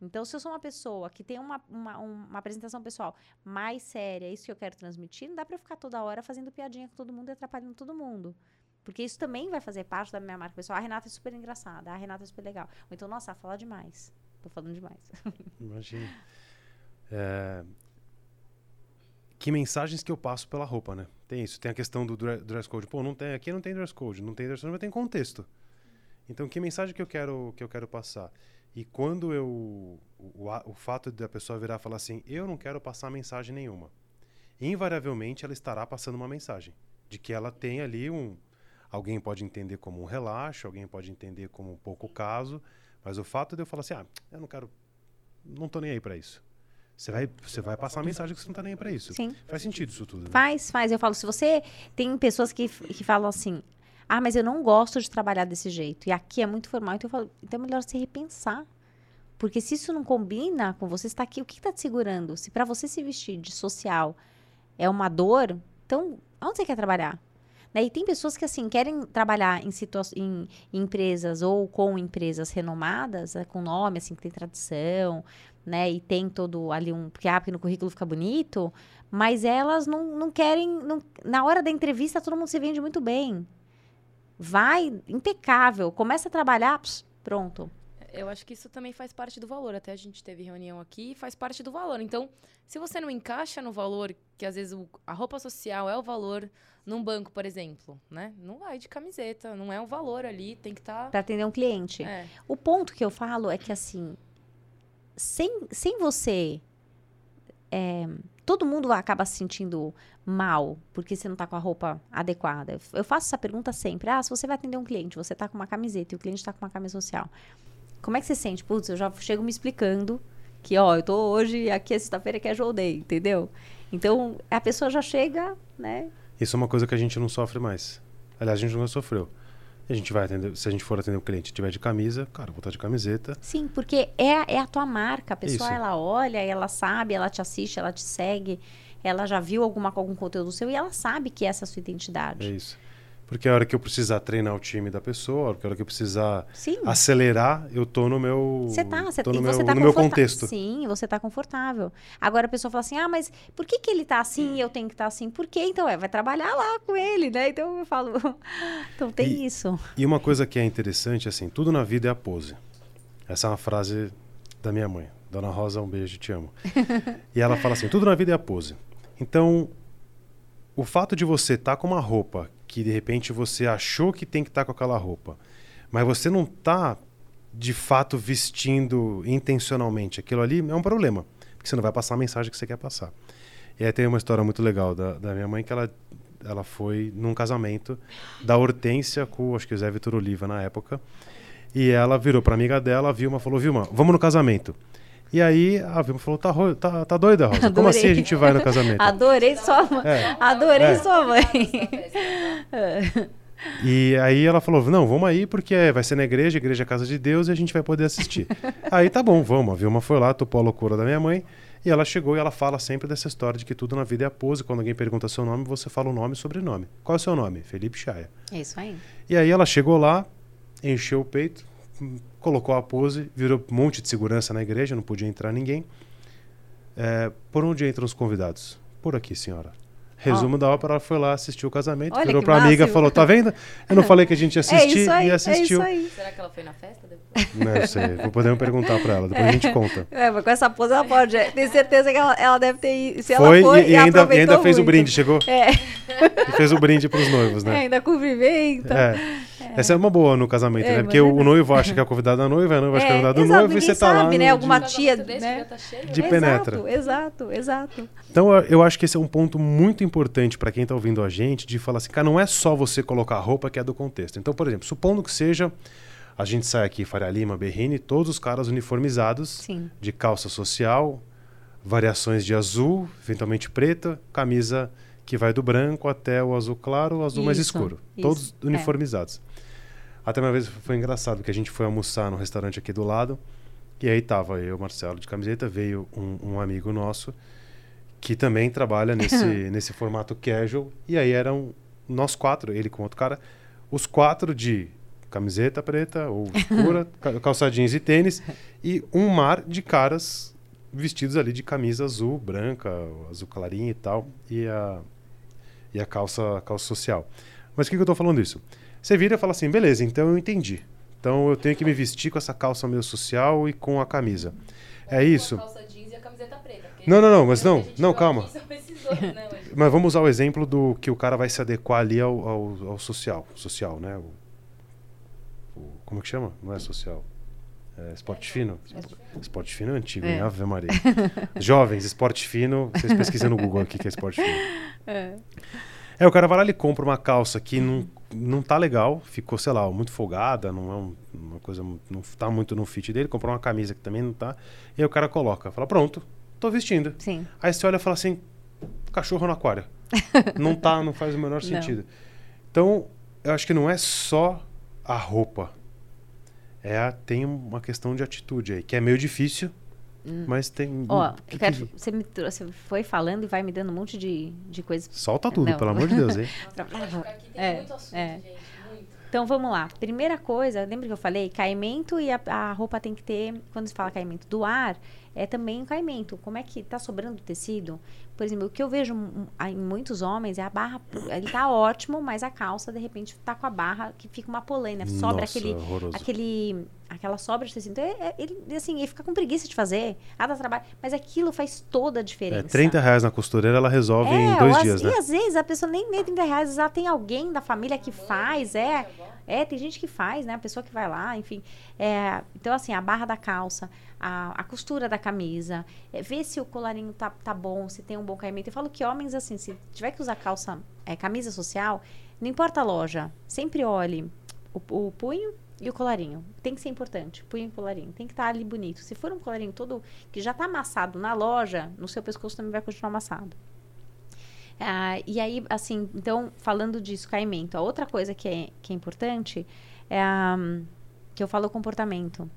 Então, se eu sou uma pessoa que tem uma, uma, uma, apresentação pessoal mais séria, é isso que eu quero transmitir, não dá para eu ficar toda hora fazendo piadinha com todo mundo e atrapalhando todo mundo. Porque isso também vai fazer parte da minha marca pessoal. A Renata é super engraçada, a Renata é super legal. Ou então, nossa, fala demais. Tô falando demais. Imagina. É... Que mensagens que eu passo pela roupa, né? Tem isso. Tem a questão do dress code. Pô, não tem, aqui não tem dress code, não tem dress code, mas tem contexto. Então, que mensagem que eu quero, que eu quero passar? E quando eu. O, o, fato da pessoa virar e falar assim, eu não quero passar mensagem nenhuma. Invariavelmente ela estará passando uma mensagem. De que ela tem ali um. Alguém pode entender como um relaxo, alguém pode entender como um pouco caso, mas o fato de eu falar assim, ah, eu não quero. Não tô nem aí para isso. Você vai, você vai passar a mensagem que você não tá nem aí para isso. Sim. Faz sentido isso tudo. Né? Faz, faz. Eu falo, se você. Tem pessoas que, que falam assim, ah, mas eu não gosto de trabalhar desse jeito. E aqui é muito formal. Então eu falo, então é melhor você repensar. Porque se isso não combina com você, está aqui, o que está te segurando? Se para você se vestir de social é uma dor, então onde você quer trabalhar? Né? E tem pessoas que assim querem trabalhar em, em, em empresas ou com empresas renomadas, né, com nome assim que tem tradição, né? E tem todo ali um porque, ah, porque no currículo fica bonito, mas elas não, não querem, não, na hora da entrevista todo mundo se vende muito bem, Vai impecável, começa a trabalhar, pss, pronto. Eu acho que isso também faz parte do valor. Até a gente teve reunião aqui, faz parte do valor. Então, se você não encaixa no valor, que às vezes o, a roupa social é o valor num banco, por exemplo, né? Não vai de camiseta, não é um valor ali, tem que estar. Tá... Para atender um cliente. É. O ponto que eu falo é que, assim, sem, sem você. É, todo mundo acaba se sentindo mal porque você não está com a roupa adequada. Eu faço essa pergunta sempre. Ah, se você vai atender um cliente, você está com uma camiseta e o cliente está com uma camisa social. Como é que você sente? Putz, eu já chego me explicando que, ó, eu tô hoje, aqui é sexta-feira que é Joe Day, entendeu? Então, a pessoa já chega, né? Isso é uma coisa que a gente não sofre mais. Aliás, a gente nunca sofreu. A gente vai atender, se a gente for atender o um cliente e tiver de camisa, cara, vou estar de camiseta. Sim, porque é, é a tua marca. A pessoa, Isso. ela olha, ela sabe, ela te assiste, ela te segue, ela já viu alguma, algum conteúdo seu e ela sabe que essa é a sua identidade. É isso. Porque a hora que eu precisar treinar o time da pessoa, a hora que eu precisar Sim. acelerar, eu tô no meu. Você tá, você tô no, meu, tá no meu contexto. Sim, você tá confortável. Agora a pessoa fala assim: ah, mas por que, que ele tá assim e eu tenho que estar tá assim? Por quê? Então, é, vai trabalhar lá com ele, né? Então eu falo. então tem e, isso. E uma coisa que é interessante, assim, tudo na vida é a pose. Essa é uma frase da minha mãe. Dona Rosa, um beijo, te amo. e ela fala assim: tudo na vida é a pose. Então, o fato de você estar tá com uma roupa que de repente você achou que tem que estar com aquela roupa, mas você não está de fato vestindo intencionalmente aquilo ali, é um problema, porque você não vai passar a mensagem que você quer passar. E aí tem uma história muito legal da, da minha mãe que ela, ela foi num casamento da Hortência com, acho que o Zé Vitor Oliva na época, e ela virou para amiga dela, a Vilma, falou: Vilma, vamos no casamento. E aí a Vilma falou: tá, tá, tá doida, Rosa? Como Adorei. assim a gente vai no casamento? Adorei sua mãe. É. Adorei É. sua mãe. E aí ela falou: não, vamos aí porque é- vai ser na igreja, a igreja é casa de Deus e a gente vai poder assistir. aí tá bom, vamos. A Vilma foi lá, topou a loucura da minha mãe. E ela chegou e ela fala sempre dessa história de que tudo na vida é a pose. Quando alguém pergunta seu nome, você fala o nome e sobrenome. Qual é o seu nome? Felipe Chaia. É isso aí. E aí ela chegou lá, encheu o peito, colocou a pose, virou um monte de segurança na igreja, não podia entrar ninguém. É, por onde entram os convidados? Por aqui, senhora. Resumo da ópera, ela foi lá, assistiu o casamento, Olha virou pra amiga e máximo. falou: tá vendo? Eu não falei que a gente ia É assistir isso aí, e é assistiu. isso aí. Será que ela foi na festa depois? Não sei, vou poder perguntar pra ela, depois a gente conta. É, mas com essa pose ela pode. é, Tenho certeza que ela, ela deve ter ido. Se Foi, ela foi, e, e ainda, e ainda fez o muito. brinde, chegou É, e fez o brinde pros noivos, é, né? ainda cumprimenta. É. Essa é uma boa no casamento, É, né? Porque é o, noivo acha que é convidado da noiva, a noiva acha que é É, convidado do exato, noivo e você tá lá. sabe, né? no Alguma tia, desse né? tá cheio, De né? penetra. Exato, exato, exato. Então eu- acho que esse é um ponto muito importante para quem está ouvindo a gente, de falar assim, cara, não é só você colocar a roupa que é do contexto. Então, por exemplo, supondo que seja, a gente sai aqui, Faria Lima, Berrini, todos os caras uniformizados, Sim. de calça social, variações de azul, eventualmente preta, camisa que vai do branco até o azul claro, o azul mais Isso, escuro. isso, Todos é. uniformizados. Até uma vez foi engraçado, porque a gente foi almoçar no restaurante aqui do lado, e aí tava eu, Marcelo, de camiseta, veio um, um amigo nosso, que também trabalha nesse, nesse formato casual, e aí eram nós quatro, ele com outro cara, os quatro de camiseta preta ou escura, ca- calça jeans e tênis, e um mar de caras vestidos ali de camisa azul, branca, azul clarinha e tal, e a, e a calça, calça social. Mas por que, que eu tô falando isso? Você vira e fala assim, beleza, então eu entendi. Então eu tenho que me vestir com essa calça meio social e com a camisa. É Ou isso. A calça jeans e a camiseta preta. Não, não, não, mas não, a não, calma. dois, né. Mas vamos usar o exemplo do que o cara vai se adequar ali ao, ao, ao social. Social, né? O, o- como que chama? Não é social. É esporte fino? Esporte fino é antigo, É. hein? Ave Maria. Jovens, esporte fino. Vocês pesquisam no Google aqui que é esporte fino. É. É, o cara vai lá e compra uma calça que não, não tá legal, ficou, sei lá, muito folgada, não é um- uma coisa, não tá muito no fit dele, comprou uma camisa que também não tá, e aí o cara coloca, fala, pronto, tô vestindo. Sim. Aí você olha e fala assim, cachorro no aquário. não tá, não faz o menor Não. sentido. Então, eu acho que não é só a roupa. É, tem uma questão de atitude aí, que é meio difícil, mas tem... Hum. Ó, que quero, que- você, me trouxe, você foi falando e vai me dando um monte de, de coisas. Solta tudo, Não. pelo amor de Deus, hein? Nossa, aqui, tem É, muito assunto, é. gente. Muito. Então vamos lá. Primeira coisa, lembra que eu falei? Caimento e a, a roupa tem que ter, quando se fala caimento do ar, é também um caimento. Como é que tá sobrando tecido? Por exemplo, o que eu vejo em muitos homens é a barra, ele tá ótimo, mas a calça de repente tá com a barra que fica uma polênia, sobra Nossa, aquele horroroso. aquele aquela sobra de tecido. Então, é- é- ele assim, ele fica com preguiça de fazer, ah, dá trabalho, mas aquilo faz toda a É, diferença. 30 reais na costureira ela resolve em É, dois ou dias, às- né? E às vezes a pessoa nem nem 30 reais, já tem alguém da família que faz, é. É, tem gente que faz, né? A pessoa que vai lá, enfim. É, então, assim, a barra da calça, a, a costura da camisa, é, ver se o colarinho tá, tá bom, se tem um bom caimento. Eu falo que homens, assim, se tiver que usar calça, é, camisa social, não importa a loja, sempre olhe o, o punho e o colarinho. Tem que ser importante, punho e colarinho. Tem que estar ali bonito. Se for um colarinho todo que já tá amassado na loja, no seu pescoço também vai continuar amassado. Ah, e aí, assim, então, falando disso, caimento, a outra coisa que é, que é importante é que eu falo comportamento.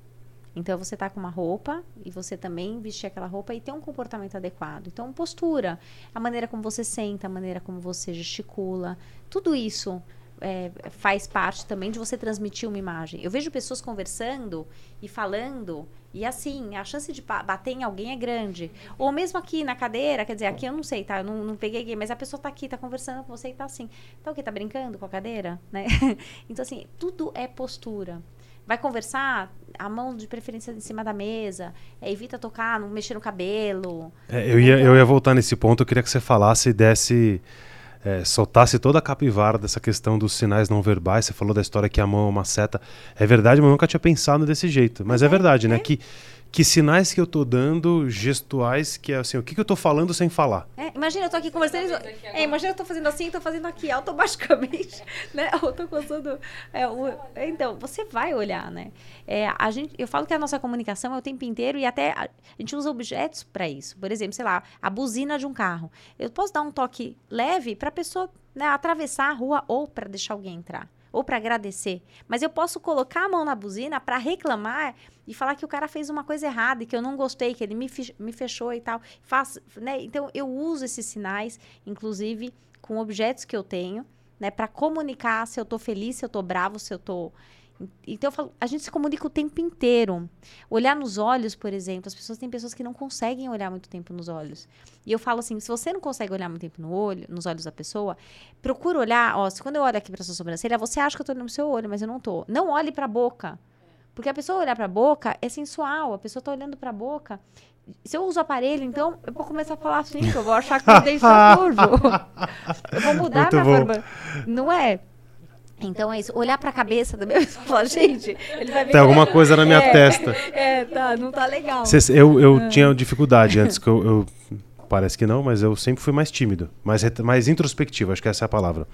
Então, você tá com uma roupa e você também vestir aquela roupa e ter um comportamento adequado. Então, postura, a maneira como você senta, a maneira como você gesticula, tudo isso é, faz parte também de você transmitir uma imagem. Eu vejo pessoas conversando e falando, e assim, a chance de bater em alguém é grande. Ou mesmo aqui na cadeira, quer dizer, aqui eu não sei, tá? Eu não, não peguei mas a pessoa tá aqui, tá conversando com você e tá assim. Tá o quê? Tá brincando com a cadeira? Né? então, assim, tudo é postura. Vai conversar, a mão de preferência em cima da mesa, é, evita tocar, não mexer no cabelo. É, eu, ia, eu ia voltar nesse ponto, eu queria que você falasse e desse é, soltasse toda a capivara dessa questão dos sinais não verbais. Você falou da história que a mão é uma seta. É verdade, mas eu nunca tinha pensado desse jeito. Mas é, é verdade, né? Que que sinais que eu tô dando gestuais, que é assim, o que, que eu tô falando sem falar. É, imagina, eu tô aqui conversando. É, imagina eu tô fazendo assim, tô fazendo aqui automaticamente, né? Eu tô coçando. É, o, então, você vai olhar, né? É, a gente, eu falo que a nossa comunicação é o tempo inteiro e até a, a gente usa objetos para isso. Por exemplo, sei lá, a buzina de um carro. Eu posso dar um toque leve para a pessoa né, atravessar a rua ou para deixar alguém entrar ou para agradecer. Mas eu posso colocar a mão na buzina para reclamar e falar que o cara fez uma coisa errada e que eu não gostei, que ele me, me fechou e tal. Né? Então eu uso esses sinais, inclusive com objetos que eu tenho, né, para comunicar se eu tô feliz, se eu tô bravo, se eu tô então eu falo, a gente se comunica o tempo inteiro. Olhar nos olhos, por exemplo, as pessoas têm pessoas que não conseguem olhar muito tempo nos olhos. E eu falo assim, se você não consegue olhar muito tempo no olho, nos olhos da pessoa, procura olhar, ó, se quando eu olho aqui para sua sobrancelha, você acha que eu tô olhando no seu olho, mas eu não tô. Não olhe para a boca. Porque a pessoa olhar para a boca é sensual, a pessoa tá olhando para a boca. Se eu uso aparelho, então eu vou começar a falar assim, que eu vou achar que o dente tá curvo. eu vou mudar Muito minha bom. forma. Não é? Então é isso, olhar para a cabeça da minha falar, gente, ele vai ver. Tem alguma coisa na minha é, testa. É, tá, não tá legal. Cês, eu eu é. tinha dificuldade antes, que eu, eu, Parece que não, mas eu sempre fui mais tímido, mais, mais introspectivo, acho que essa é a palavra.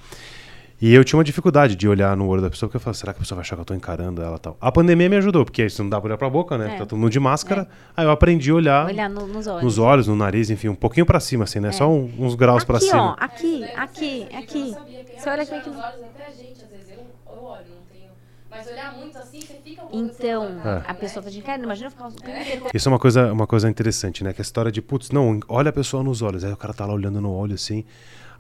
E eu tinha uma dificuldade de olhar no olho da pessoa, porque eu falava, será que a pessoa vai achar que eu tô encarando ela tal? A pandemia me ajudou, porque isso não dá pra olhar pra boca, né? É. Tá todo mundo de máscara. É. Aí eu aprendi a olhar. Olhar no, nos olhos. Nos olhos, no nariz, enfim, um pouquinho pra cima, assim, né? É. Só um, uns graus pra cima. Aqui, ó, aqui, aqui, aqui. Você olha aqui. Nos olhos até a gente, às vezes, eu, eu olho, não tenho. Mas olhar muito assim, você fica um Então, é. a pessoa fala assim, cara, imagina ficar tempo inteiro. Isso é uma coisa, uma coisa interessante, né? Que a história de, putz, não, olha a pessoa nos olhos. Aí o cara tá lá olhando no olho assim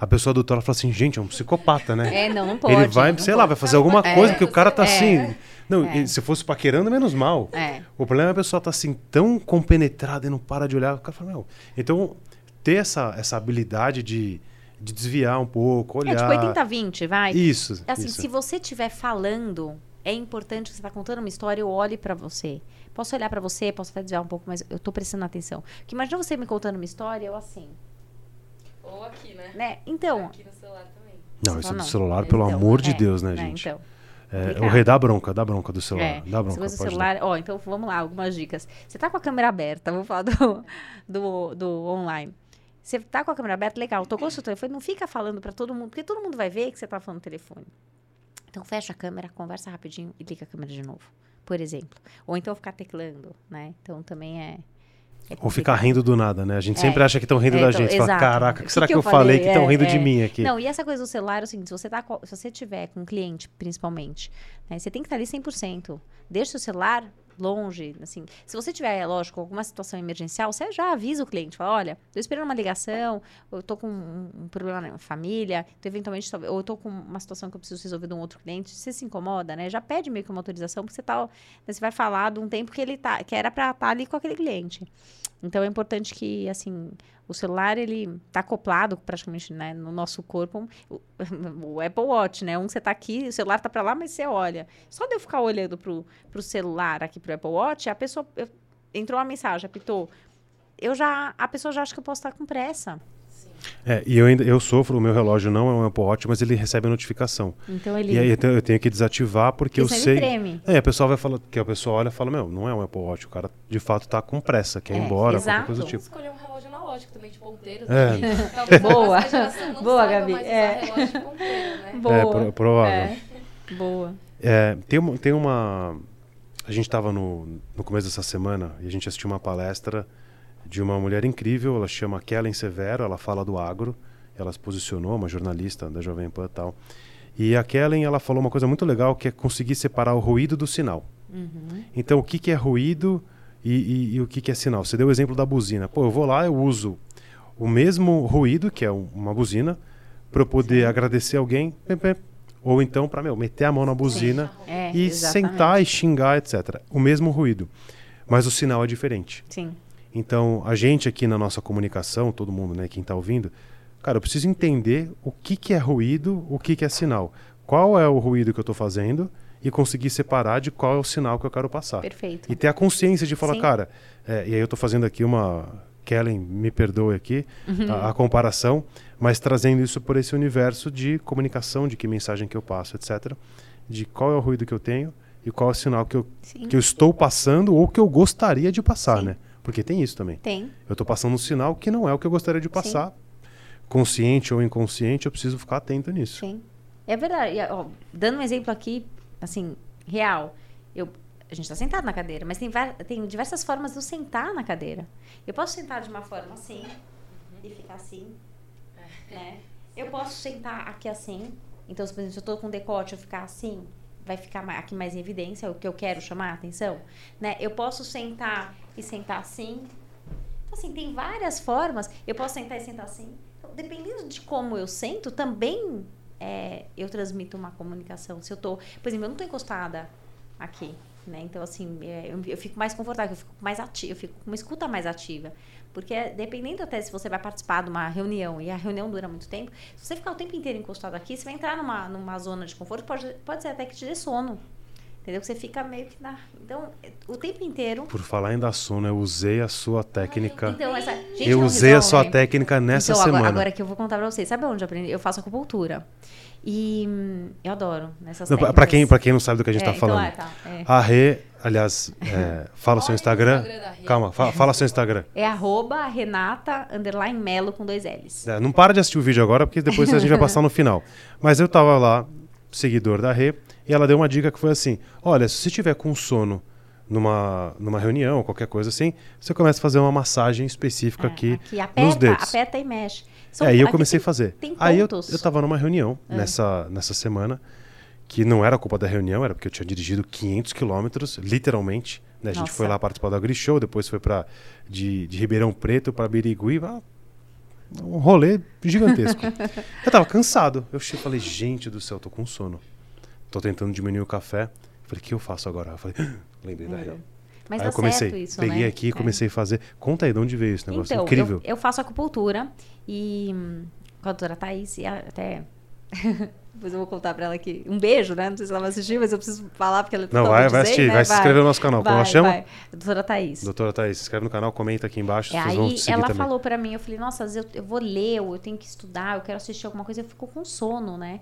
a pessoa do fala assim, gente, é um psicopata, né? É, não, não pode. Ele vai, sei pode. lá, vai fazer alguma é, coisa, porque o cara tá é, assim. Não, é. se fosse paquerando, menos mal. É. O problema é a pessoa tá assim, tão compenetrada e não para de olhar. O cara fala, não. Então, ter essa, essa habilidade de, de desviar um pouco, olhar. É tipo 80-20, vai. Isso. Assim, isso. se você estiver falando, é importante que você está contando uma história, eu olhe para você. Posso olhar para você, posso até desviar um pouco, mas eu tô prestando atenção. Porque imagina você me contando uma história, eu assim. Ou aqui, né? né? Então. Aqui no celular também. Não, isso é do celular, pelo então, amor de é, Deus, né, né gente? Então. É, o rei dá bronca, dá bronca do celular. É, dá bronca, se você celular, ó, então vamos lá, algumas dicas. Você tá com a câmera aberta, vou falar do, do, do online. Você tá com a câmera aberta, legal, tocou seu telefone, não fica falando para todo mundo, porque todo mundo vai ver que você tá falando no telefone. Então fecha a câmera, conversa rapidinho e liga a câmera de novo, por exemplo. Ou então ficar teclando, né? Então também é é Ou ficar rindo do nada, né? A gente é. sempre acha que estão rindo é, da então, gente. Fala, caraca, o que, será que, que eu falei, que estão rindo de é. mim aqui? Não, e essa coisa do celular é o seguinte, se você, tá, se você tiver com um cliente, principalmente, né, você tem que estar ali 100%. Deixa o celular longe, assim. Se você tiver, lógico, alguma situação emergencial, você já avisa o cliente, fala, olha, tô esperando uma ligação, eu tô com um, um problema na família, então, eventualmente, ou eu tô com uma situação que eu preciso resolver de um outro cliente, você se incomoda, né? Já pede meio que uma autorização, porque você tá, né, você vai falar de um tempo que ele tá, que era para estar tá ali com aquele cliente. Então é importante que, assim, o celular ele tá acoplado praticamente né, no nosso corpo. O, o, Apple Watch, né? Um você tá aqui, o celular tá para lá, mas você olha. Só de eu ficar olhando pro, pro celular aqui pro Apple Watch, a pessoa eu, entrou uma mensagem, apitou. Eu já a pessoa já acha que eu posso estar com pressa. É, e eu ainda eu sofro, o meu relógio não é um Apple Watch, mas ele recebe a notificação. Então ele... E aí eu tenho que desativar porque eu sei. Treme. É, a pessoa vai falar, que a pessoa olha e fala, meu, não é um Apple Watch, o cara de fato está com pressa, quer ir é, embora, exato. qualquer coisa do tipo. escolher um relógio também, de ponteiro. É. Boa. Boa, Gabi. É. Ponteiro, né? Boa. É, pro, provável. É. Boa. É, tem, uma, tem uma. A gente estava no, no começo dessa semana e a gente assistiu uma palestra de uma mulher incrível, ela chama Kellen Severo, ela fala do agro, ela se posicionou, uma jornalista da Jovem Pan e tal. E a Kellen, ela falou uma coisa muito legal, que é conseguir separar o ruído do sinal. Uhum. Então, o que, que é ruído e, e, e o que, que é sinal? Você deu o exemplo da buzina. Pô, eu vou lá, eu uso o mesmo ruído, que é uma buzina, para eu poder Sim. agradecer alguém, ou então para meter a mão na buzina é, e exatamente. sentar e xingar, etc. O mesmo ruído, mas o sinal é diferente. Sim. Então, a gente aqui na nossa comunicação, todo mundo, né, quem está ouvindo, cara, eu preciso entender o que, que é ruído, o que, que é sinal. Qual é o ruído que eu estou fazendo e conseguir separar de qual é o sinal que eu quero passar. Perfeito. E ter a consciência de falar, Sim. cara, é, e aí eu estou fazendo aqui uma Kellen, me perdoe aqui Uhum. a, a comparação, mas trazendo isso por esse universo de comunicação, de que mensagem que eu passo, etc. De qual é o ruído que eu tenho e qual é o sinal que eu, Sim. que eu estou passando ou que eu gostaria de passar, Sim. né? Porque tem isso também. Tem. Eu estou passando um sinal que não é o que eu gostaria de passar. Consciente ou inconsciente, eu preciso ficar atento nisso. Sim. É verdade. Ó, dando um exemplo aqui, assim, real. Eu, a gente está sentado na cadeira, mas tem, tem diversas formas de eu sentar na cadeira. Eu posso sentar de uma forma assim e ficar assim, né? Eu posso sentar aqui assim. Então, se, por exemplo, se eu tô com decote, eu ficar assim, vai ficar aqui mais em evidência, é o que eu quero chamar a atenção, né? Eu posso sentar e sentar assim. Então, assim, tem várias formas. Eu posso sentar e sentar assim. Então, dependendo de como eu sento, também é, eu transmito uma comunicação. Se eu tô, por exemplo, eu não tô encostada aqui, né? Então, assim, é, eu, eu fico mais confortável, eu fico mais ativa, eu fico com uma escuta mais ativa. Porque é, dependendo até se você vai participar de uma reunião e a reunião dura muito tempo, se você ficar o tempo inteiro encostado aqui, você vai entrar numa, numa zona de conforto, pode, pode ser até que te dê sono. Entendeu? Que você fica meio que na. Então, o tempo inteiro. Por falar em dar sono, eu usei a sua técnica. Então, essa, gente, eu não usei a sua técnica nessa então, semana. Agora, agora que eu vou contar pra vocês. Sabe onde eu aprendi? Eu faço acupuntura. E hum, eu adoro nessas Não, pra, quem, pra quem não sabe do que a gente É, tá então, falando. é, tá, é. A Rê, aliás, é, fala o seu Instagram. Instagram da Rê. Calma, fa- fala seu Instagram. É arroba Renata underline Melo com dois L's. É, não para de assistir o vídeo agora, porque depois a gente vai passar no final. Mas eu tava lá, seguidor da Rê, e ela deu uma dica que foi assim: olha, se você tiver com sono numa, numa reunião ou qualquer coisa assim, você começa a fazer uma massagem específica É, aqui, aqui nos aperta, dedos. aperta e mexe. São- É, e eu comecei tem- a fazer. tem Aí eu, eu tava numa reunião É. nessa, nessa semana, que não era culpa da reunião, era porque eu tinha dirigido 500 quilômetros, literalmente. né? A gente Nossa. foi lá participar do AgriShow, depois foi para de, de Ribeirão Preto para Birigui, um rolê gigantesco. eu tava cansado. Eu falei, gente do céu, tô com sono. Tô tentando diminuir o café. Falei, o que eu faço agora? Eu falei, lembrei da reunião. Mas Aí eu comecei, certo isso, peguei né? aqui e É. comecei a fazer. Conta aí de onde veio esse negócio Então, incrível. Eu, eu faço acupuntura e hum, com a doutora Thaís, e até. Depois eu vou contar pra ela aqui. Um beijo, né? Não sei se ela vai assistir, mas eu preciso falar porque ela é Não, vai, vai zen, assistir, né? vai se inscrever no nosso canal. Como ela Vai, chama? vai. Doutora Thaís. Doutora Thaís, se inscreve no canal, comenta aqui embaixo, É, aí ela também. falou pra mim, eu falei, nossa, às vezes eu, eu vou ler, eu tenho que estudar, eu quero assistir alguma coisa, eu fico com sono, né?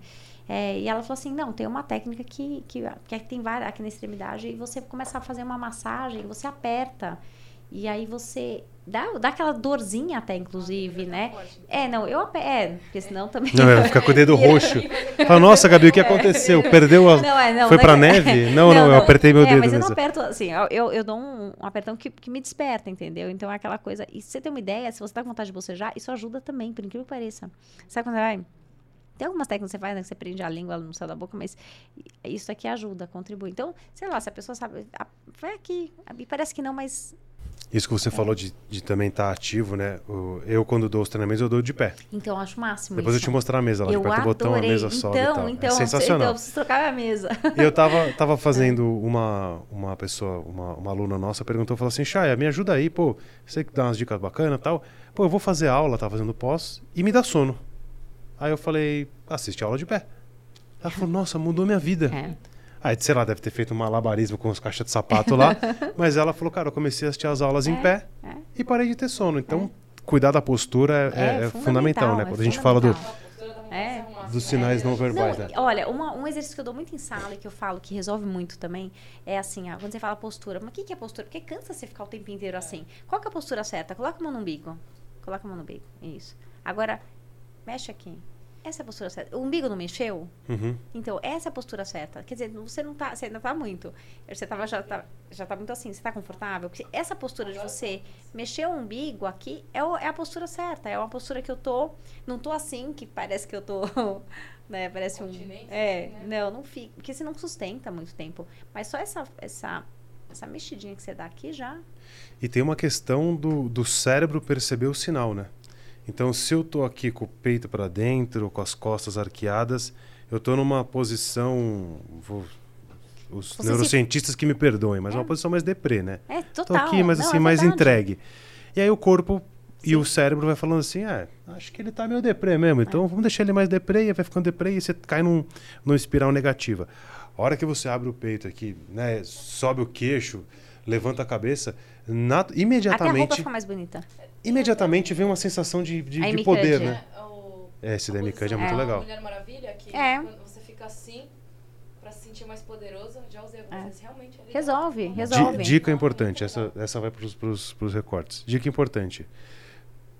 É, e ela falou assim, não, tem uma técnica que, que, que tem várias aqui na extremidade, e você começa a fazer uma massagem, você aperta, e aí você dá, dá aquela dorzinha até, inclusive, né? É, não, eu aperto, é, porque senão também... Não, é, fica com o dedo roxo. Fala, nossa, Gabi, o que aconteceu? Perdeu a... Não, é, não, Foi não pra é- neve? Não, não, eu apertei meu é, dedo mas eu mesmo. não aperto, assim, eu, eu, eu dou um, um apertão que, que me desperta, entendeu? Então é aquela coisa. E se você tem uma ideia, se você tá com vontade de bocejar, isso ajuda também, por incrível que pareça. Sabe quando você vai. Tem algumas técnicas que você faz, né, que você prende a língua no céu da boca, mas isso aqui ajuda, contribui. Então, sei lá, se a pessoa sabe. ah, Vai aqui. Me parece que não, mas. Isso que você falou de, de também estar ativo, né? O- eu, quando dou os treinamentos, eu dou de pé. Então, eu acho o máximo. Depois eu isso. te mostrar a mesa lá, Eu aperta o botão, a adorei. mesa sobe e então, então, é sensacional. Então, eu preciso trocar a mesa. Eu tava, tava fazendo uma, uma pessoa, uma, uma aluna nossa, perguntou, falou assim, Chaya, me ajuda aí, pô, você que dá umas dicas bacanas e tal. Pô, eu vou fazer aula, tava fazendo pós, e me dá sono. Aí eu falei, assiste a aula de pé. Ela falou, nossa, mudou minha vida. É. Aí, sei lá, deve ter feito um malabarismo com as caixas de sapato lá. mas ela falou, cara, eu comecei a assistir as aulas em É, pé é. e parei de ter sono. Então, cuidar da postura é, é- é fundamental, fundamental, né? é Quando a gente fala do, É. dos sinais não Não, verbais, né? olha, uma- um exercício que eu dou muito em sala e que eu falo que resolve muito também é assim, ah, quando você fala postura, mas o que, que é postura? Porque cansa você ficar o tempo inteiro assim. Qual que é a postura certa? Coloca a mão no umbigo. Coloca a mão no umbigo. Isso. Agora, mexe aqui. Essa é a postura certa. O umbigo não mexeu? Uhum. Então, essa é a postura certa. Quer dizer, você não tá, você ainda tá muito. Você tava, já, tá, já tá muito assim, você tá confortável? Porque essa postura de você mexer o umbigo aqui é, o- é a postura certa. É uma postura que eu tô. Não tô assim, que parece que eu tô. Né, parece um. É, assim, né? não, não fica. Porque você não sustenta muito tempo. Mas só essa, essa, essa mexidinha que você dá aqui já. E tem uma questão do, do cérebro perceber o sinal, né? Então, se eu tô aqui com o peito para dentro, com as costas arqueadas, eu tô numa posição. vou- os Você se- neurocientistas que me perdoem, mas é uma É. posição mais deprê, né? É Tô total. aqui, mas Não, assim, é mais entregue. E aí o corpo e o cérebro vai falando assim, ah, acho que ele tá meio deprê mesmo, então vamos deixar ele mais deprê, e vai ficando deprê e você cai num, numa espiral negativa. A hora que você abre o peito aqui, né, sobe o queixo, levanta a cabeça, na- Até a roupa imediatamente, fica mais bonita. imediatamente vem uma sensação de, de, A de poder, né? É, o- É, esse da Cuddy é muito da legal. Mulher Maravilha, que É. quando você fica assim, pra se sentir mais poderoso, já usei algumas É. realmente. ali- Resolve, resolve. dica importante, essa, essa vai pros, pros, pros recortes. Dica importante.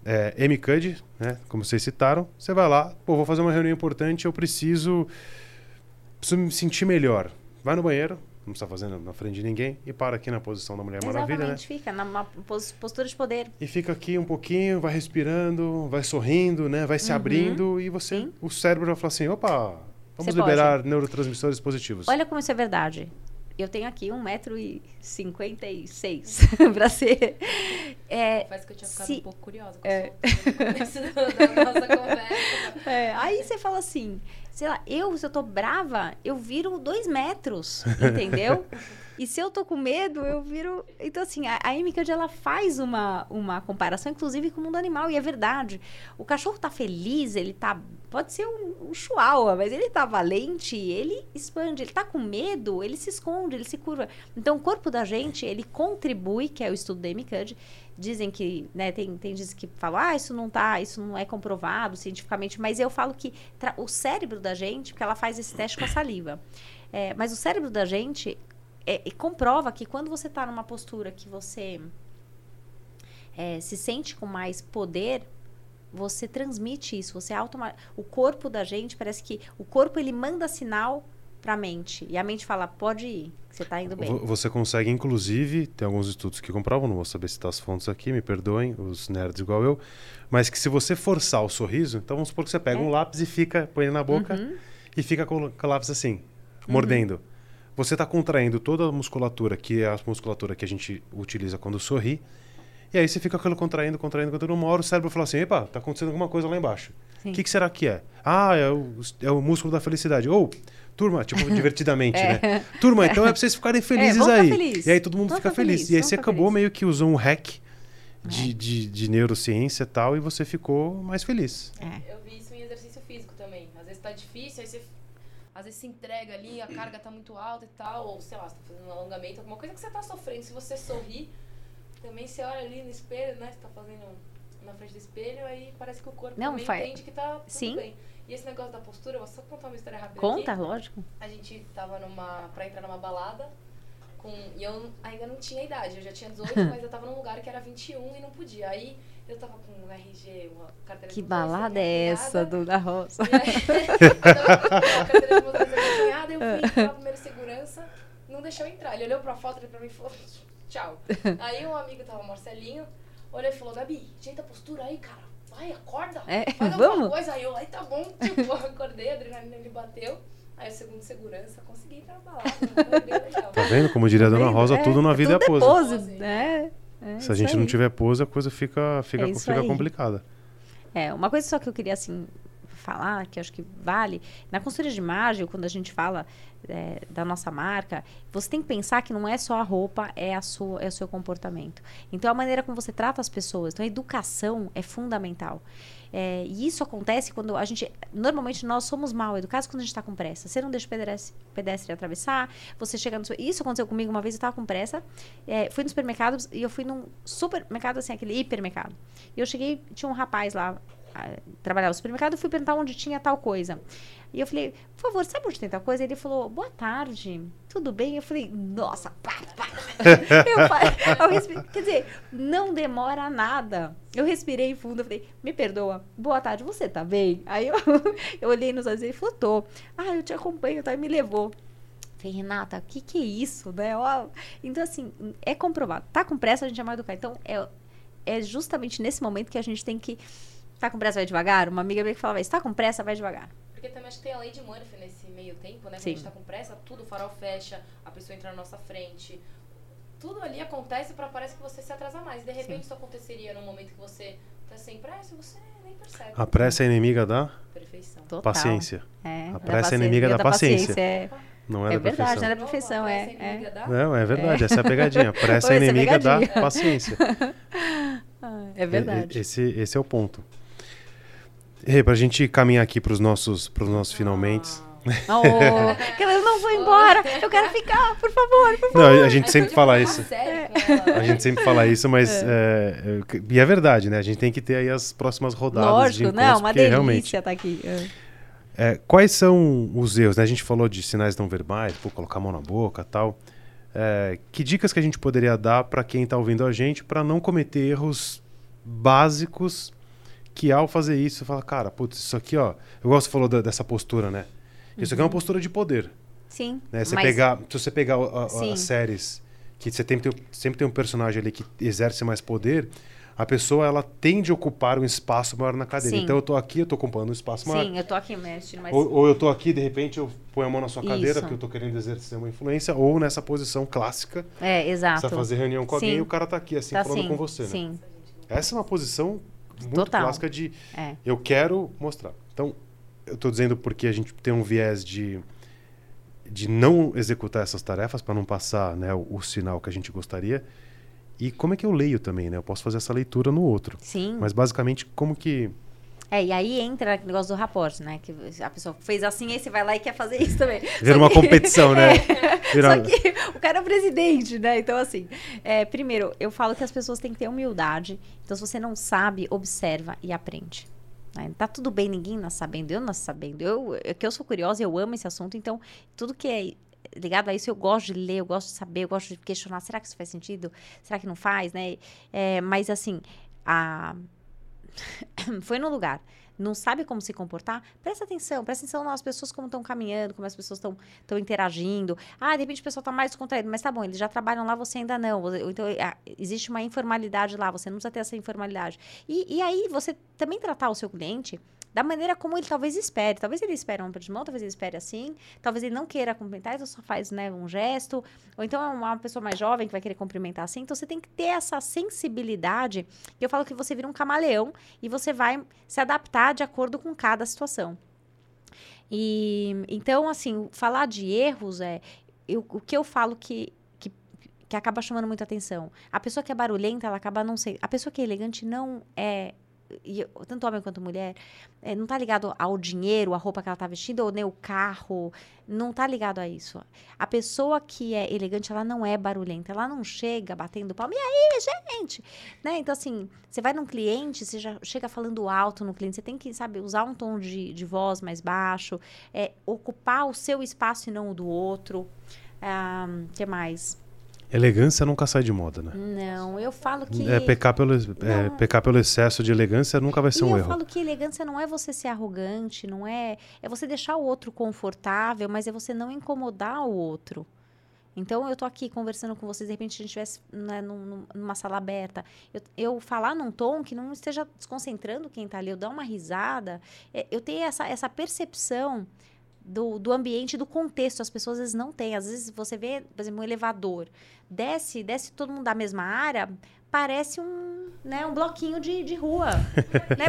É, MCUD, né? Como vocês citaram, você vai lá, pô, vou fazer uma reunião importante, eu preciso, preciso me sentir melhor. Vai no banheiro, não está fazendo na frente de ninguém, e para aqui na posição da Mulher Maravilha, né? Exatamente, fica numa pos- postura de poder. E fica aqui um pouquinho, vai respirando, vai sorrindo, né? Vai se Uhum. abrindo e você, Sim. o cérebro vai falar assim, opa, vamos Você liberar neurotransmissores positivos. Olha como isso é verdade. Eu tenho aqui 1,56m pra ser. É, Confesso que eu tinha ficado Se- um pouco curiosa com É. da nossa conversa. é, aí você fala assim, sei lá, eu, se eu tô brava, eu viro dois metros, entendeu? E se eu tô com medo, eu viro. Então, assim, a, a Amy Cuddy, ela faz uma, uma comparação, inclusive, com o mundo animal, e é verdade. O cachorro tá feliz, ele tá. Pode ser um, um chihuahua, mas ele tá valente, ele expande. Ele tá com medo, ele se esconde, ele se curva. Então, o corpo da gente, ele contribui, que é o estudo da Amy Cuddy. Dizem que, né, tem, tem gente que falam, ah, isso não tá, isso não é comprovado cientificamente, mas eu falo que o cérebro da gente, porque ela faz esse teste com a saliva, é, mas o cérebro da gente é, e comprova que quando você está numa postura que você é, se sente com mais poder, você transmite isso. Você automa o corpo da gente parece que o corpo ele manda sinal para a mente e a mente fala pode ir, você está indo bem. Vo- Você consegue, inclusive, tem alguns estudos que comprovam, não vou saber citar as fontes aqui, me perdoem, os nerds igual eu, mas que se você forçar o sorriso, então vamos supor que você pega É. um lápis e fica, põe ele na boca Uhum. e fica com, o lápis assim, mordendo. Você está contraindo toda a musculatura, que é a musculatura que a gente utiliza quando sorri, e aí você fica aquilo contraindo, contraindo, contraindo, uma hora o cérebro fala assim, epa, tá acontecendo alguma coisa lá embaixo. O que, que será que é? Ah, é o, é o músculo da felicidade. Ou, turma, tipo, divertidamente, né? Turma, então é pra vocês ficarem felizes vamos ficar aí. feliz. E aí todo mundo Vamos fica feliz. feliz, E aí você acabou feliz. meio que usou um hack de, de, de neurociência e tal, e você ficou mais feliz. É. Eu vi isso em exercício físico também. Às vezes tá difícil, aí você às vezes se entrega ali, a carga tá muito alta e tal, ou sei lá, você tá fazendo um alongamento, alguma coisa que você tá sofrendo. Se você sorrir, também você olha ali no espelho, né? Você tá fazendo na frente do espelho, aí parece que o corpo Não, também faz- entende que tá tudo Sim. bem. E esse negócio da postura, eu vou só contar uma história rápida Conta, aqui. lógico. A gente tava numa. pra entrar numa balada. Com, e eu ainda não tinha idade, eu já tinha 18, mas eu tava num lugar que era 21 e não podia. Aí eu tava com um RG, uma carteira Que de motorista, balada é essa, cunhada. do da Rosa? E aí, eu tava com a carteira de motorista da minha cunhada, eu fui pra primeira segurança, não deixou entrar. Ele olhou pra foto, ele pra mim e falou, tchau. Aí um amigo tava, Marcelinho, olhou e falou, Gabi, ajeita a postura aí, cara. Vai, acorda. É, Faz alguma vamos? coisa. Aí eu, aí tá bom. Tipo, acordei, a adrenalina ele bateu. Aí o segundo segurança, consegui entrar na balada. Foi bem legal. Tá vendo? Como diria a Dona Rosa, É, tudo na vida é tudo pose. pose. É, é Se a gente não aí. tiver pose, a coisa fica, fica, É fica aí. complicada. É, uma coisa só que eu queria, assim, falar, que acho que vale, na consultoria de imagem, quando a gente fala é, da nossa marca, você tem que pensar que não é só a roupa, é, a sua, é o seu comportamento. Então, a maneira como você trata as pessoas. Então, a educação é fundamental. É, e isso acontece quando a gente. Normalmente nós somos mal educados quando a gente está com pressa. Você não deixa o pedestre, pedestre atravessar, você chega no. Isso aconteceu comigo uma vez, eu estava com pressa. é, fui no supermercado e eu fui num supermercado, assim, aquele hipermercado. E eu cheguei, tinha um rapaz lá, trabalhava no supermercado, fui perguntar onde tinha tal coisa. E eu falei, por favor, sabe onde tem tal coisa? Ele falou, boa tarde, tudo bem? Eu falei, nossa, pá, pá. eu, eu respi- Quer dizer, não demora nada. Eu respirei fundo, eu falei, me perdoa, boa tarde, você tá bem? Aí eu, eu olhei nos olhos e ele falou, tô. Ah, eu te acompanho, tá? E me levou. Falei, Renata, o que, que é isso, né? Ó, Então, assim, é comprovado. Tá com pressa, a gente é mais educado. Então, é, é justamente nesse momento que a gente tem que. Tá com pressa, vai devagar? Uma amiga minha que falava isso, tá com pressa, vai devagar. Porque também acho que tem a lei de Murphy nesse meio tempo, né? Quando Sim. a gente tá com pressa, tudo, o farol fecha, a pessoa entra na nossa frente. Tudo ali acontece pra parece que você se atrasa mais. De repente isso aconteceria num momento que você tá sem pressa e você nem percebe. A pressa é inimiga da Perfeição. Total. paciência. É, A da pressa é inimiga da paciência. é, Não é, é da verdade, perfeição. né? Da Não, perfeição, é. pressa é. inimiga da- Não, é verdade, essa é a pegadinha. Pressa é é inimiga da paciência. É verdade. E- Esse, esse é o ponto. E pra gente caminhar aqui pros nossos, pros nossos finalmente. Oh, que eu não vou embora, eu quero ficar, por favor, por favor. Não, a gente sempre fala isso. ela. A gente sempre fala isso, mas é, é, e é verdade, né? A gente tem que ter aí as próximas rodadas de Lógico, encontros, não, uma delícia realmente. estar aqui. É. É, quais são os erros? Né? A gente falou de sinais não verbais, pô, colocar a mão na boca, tal. É, que dicas que a gente poderia dar para quem está ouvindo a gente para não cometer erros básicos que ao fazer isso fala, cara, putz, isso aqui, ó, eu gosto falou da- dessa postura, né? Isso aqui é uma postura de poder, Sim, né? Você mas- pegar, se você pegar a- a- as séries que você tem, sempre tem um personagem ali que exerce mais poder, a pessoa ela tende a ocupar um espaço maior na cadeira. Sim. Então eu tô aqui, eu tô ocupando um espaço maior. Sim, eu tô aqui mexindo, mas... Ou, ou eu tô aqui, de repente eu ponho a mão na sua cadeira Isso. porque eu tô querendo exercer uma influência, ou nessa posição clássica, É, exato. você vai fazer reunião com alguém Sim. e o cara tá aqui, assim, Tá falando sim, com você, né? Sim, Essa é uma posição muito Total. clássica de é. eu quero mostrar. Então, eu tô dizendo porque a gente tem um viés de, de não executar essas tarefas para não passar né, o, o sinal que a gente gostaria. E como é que eu leio também, né? Eu posso fazer essa leitura no outro. Sim. Mas basicamente, como que. É, e aí entra aquele negócio do raporte, né? Que a pessoa fez assim, aí você vai lá e quer fazer isso também. Vira Só uma que- competição, né? Vira- Só que o cara é o presidente, né? Então, assim, é, primeiro, eu falo que as pessoas têm que ter humildade. Então, se você não sabe, observa e aprende. né? Tá tudo bem, ninguém nasce sabendo, eu nasci sabendo. Eu, é que eu sou curiosa, eu amo esse assunto, então tudo que é ligado a isso, eu gosto de ler, eu gosto de saber, eu gosto de questionar. Será que isso faz sentido? Será que não faz, né? É, mas, assim, a... foi no lugar, não sabe como se comportar, presta atenção, presta atenção nas pessoas como estão caminhando, como as pessoas estão interagindo. Ah, de repente o pessoal está mais descontraído, mas tá bom, eles já trabalham lá, você ainda não. Então, ah, existe uma informalidade lá, você não precisa ter essa informalidade. E, e aí, você também tratar o seu cliente da maneira como ele talvez espere. Talvez ele espere um de mão, talvez ele espere assim, talvez ele não queira cumprimentar, então só faz né, um gesto. Ou então é uma pessoa mais jovem que vai querer cumprimentar assim. Então você tem que ter essa sensibilidade. E eu falo que você vira um camaleão e você vai se adaptar de acordo com cada situação. E então, assim, falar de erros é eu- o que eu falo que, que, que acaba chamando muita atenção. A pessoa que é barulhenta, ela acaba não sendo. A pessoa que é elegante não é. E tanto homem quanto mulher, é, não tá ligado ao dinheiro, à roupa que ela tá vestindo, ou nem o carro, não tá ligado a isso. A pessoa que é elegante, ela não é barulhenta, ela não chega batendo palma, e aí, gente? Né? Então, assim, você vai num cliente, você já chega falando alto no cliente, você tem que, sabe, usar um tom de, de voz mais baixo, é, ocupar o seu espaço e não o do outro. O que mais? Elegância nunca sai de moda, né? Não, eu falo que. É, pecar, pelo, é, pecar pelo excesso de elegância nunca vai ser e um eu erro. falo que elegância não é você ser arrogante, não é. É você deixar o outro confortável, mas é você não incomodar o outro. Então, eu tô aqui conversando com vocês, de repente a gente estivesse né, num- num- numa sala aberta. Eu, eu falar num tom que não esteja desconcentrando quem tá ali, eu dar uma risada. é, eu tenho essa, essa percepção do, do ambiente, do contexto. As pessoas às vezes não têm. Às vezes você vê, por exemplo, um elevador. Desce, desce todo mundo da mesma área, parece um, né, um bloquinho de, de rua. né?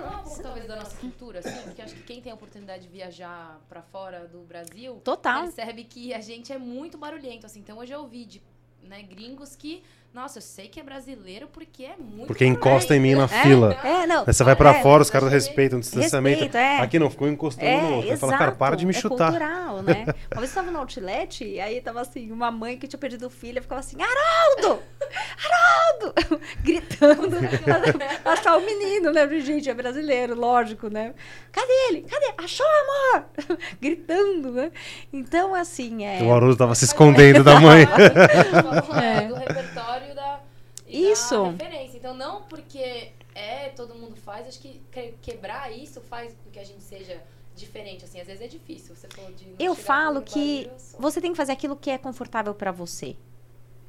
Não é um pouco, talvez, da nossa cultura, assim, porque acho que quem tem a oportunidade de viajar pra fora do Brasil Total. percebe que a gente é muito barulhento, assim. Então, hoje eu ouvi de né, gringos que, nossa, eu sei que é brasileiro porque é muito Porque encosta em mim na É, fila. É, não. Aí você vai pra é, fora, os caras respeitam o distanciamento. Respeito, é. Aqui não, ficou encostando É, no outro. Aí exato. fala, cara, para de me é chutar. cultural, né? Uma vez eu tava no outlet, e aí tava assim, uma mãe que tinha perdido o filho, ficava assim, Haroldo! Haroldo! Gritando. Achar o menino, né? Gente, é brasileiro, lógico, né? Cadê ele? Cadê? Achou, amor? Gritando, né? Então, assim, é... O Haroldo tava se escondendo da mãe. É. do repertório da, e Isso. referência. Então, não porque é, todo mundo faz, acho que que- quebrar isso faz com que a gente seja diferente, assim. Às vezes é difícil, você falou de... Eu falo que barulho, eu você tem que fazer aquilo que é confortável pra você.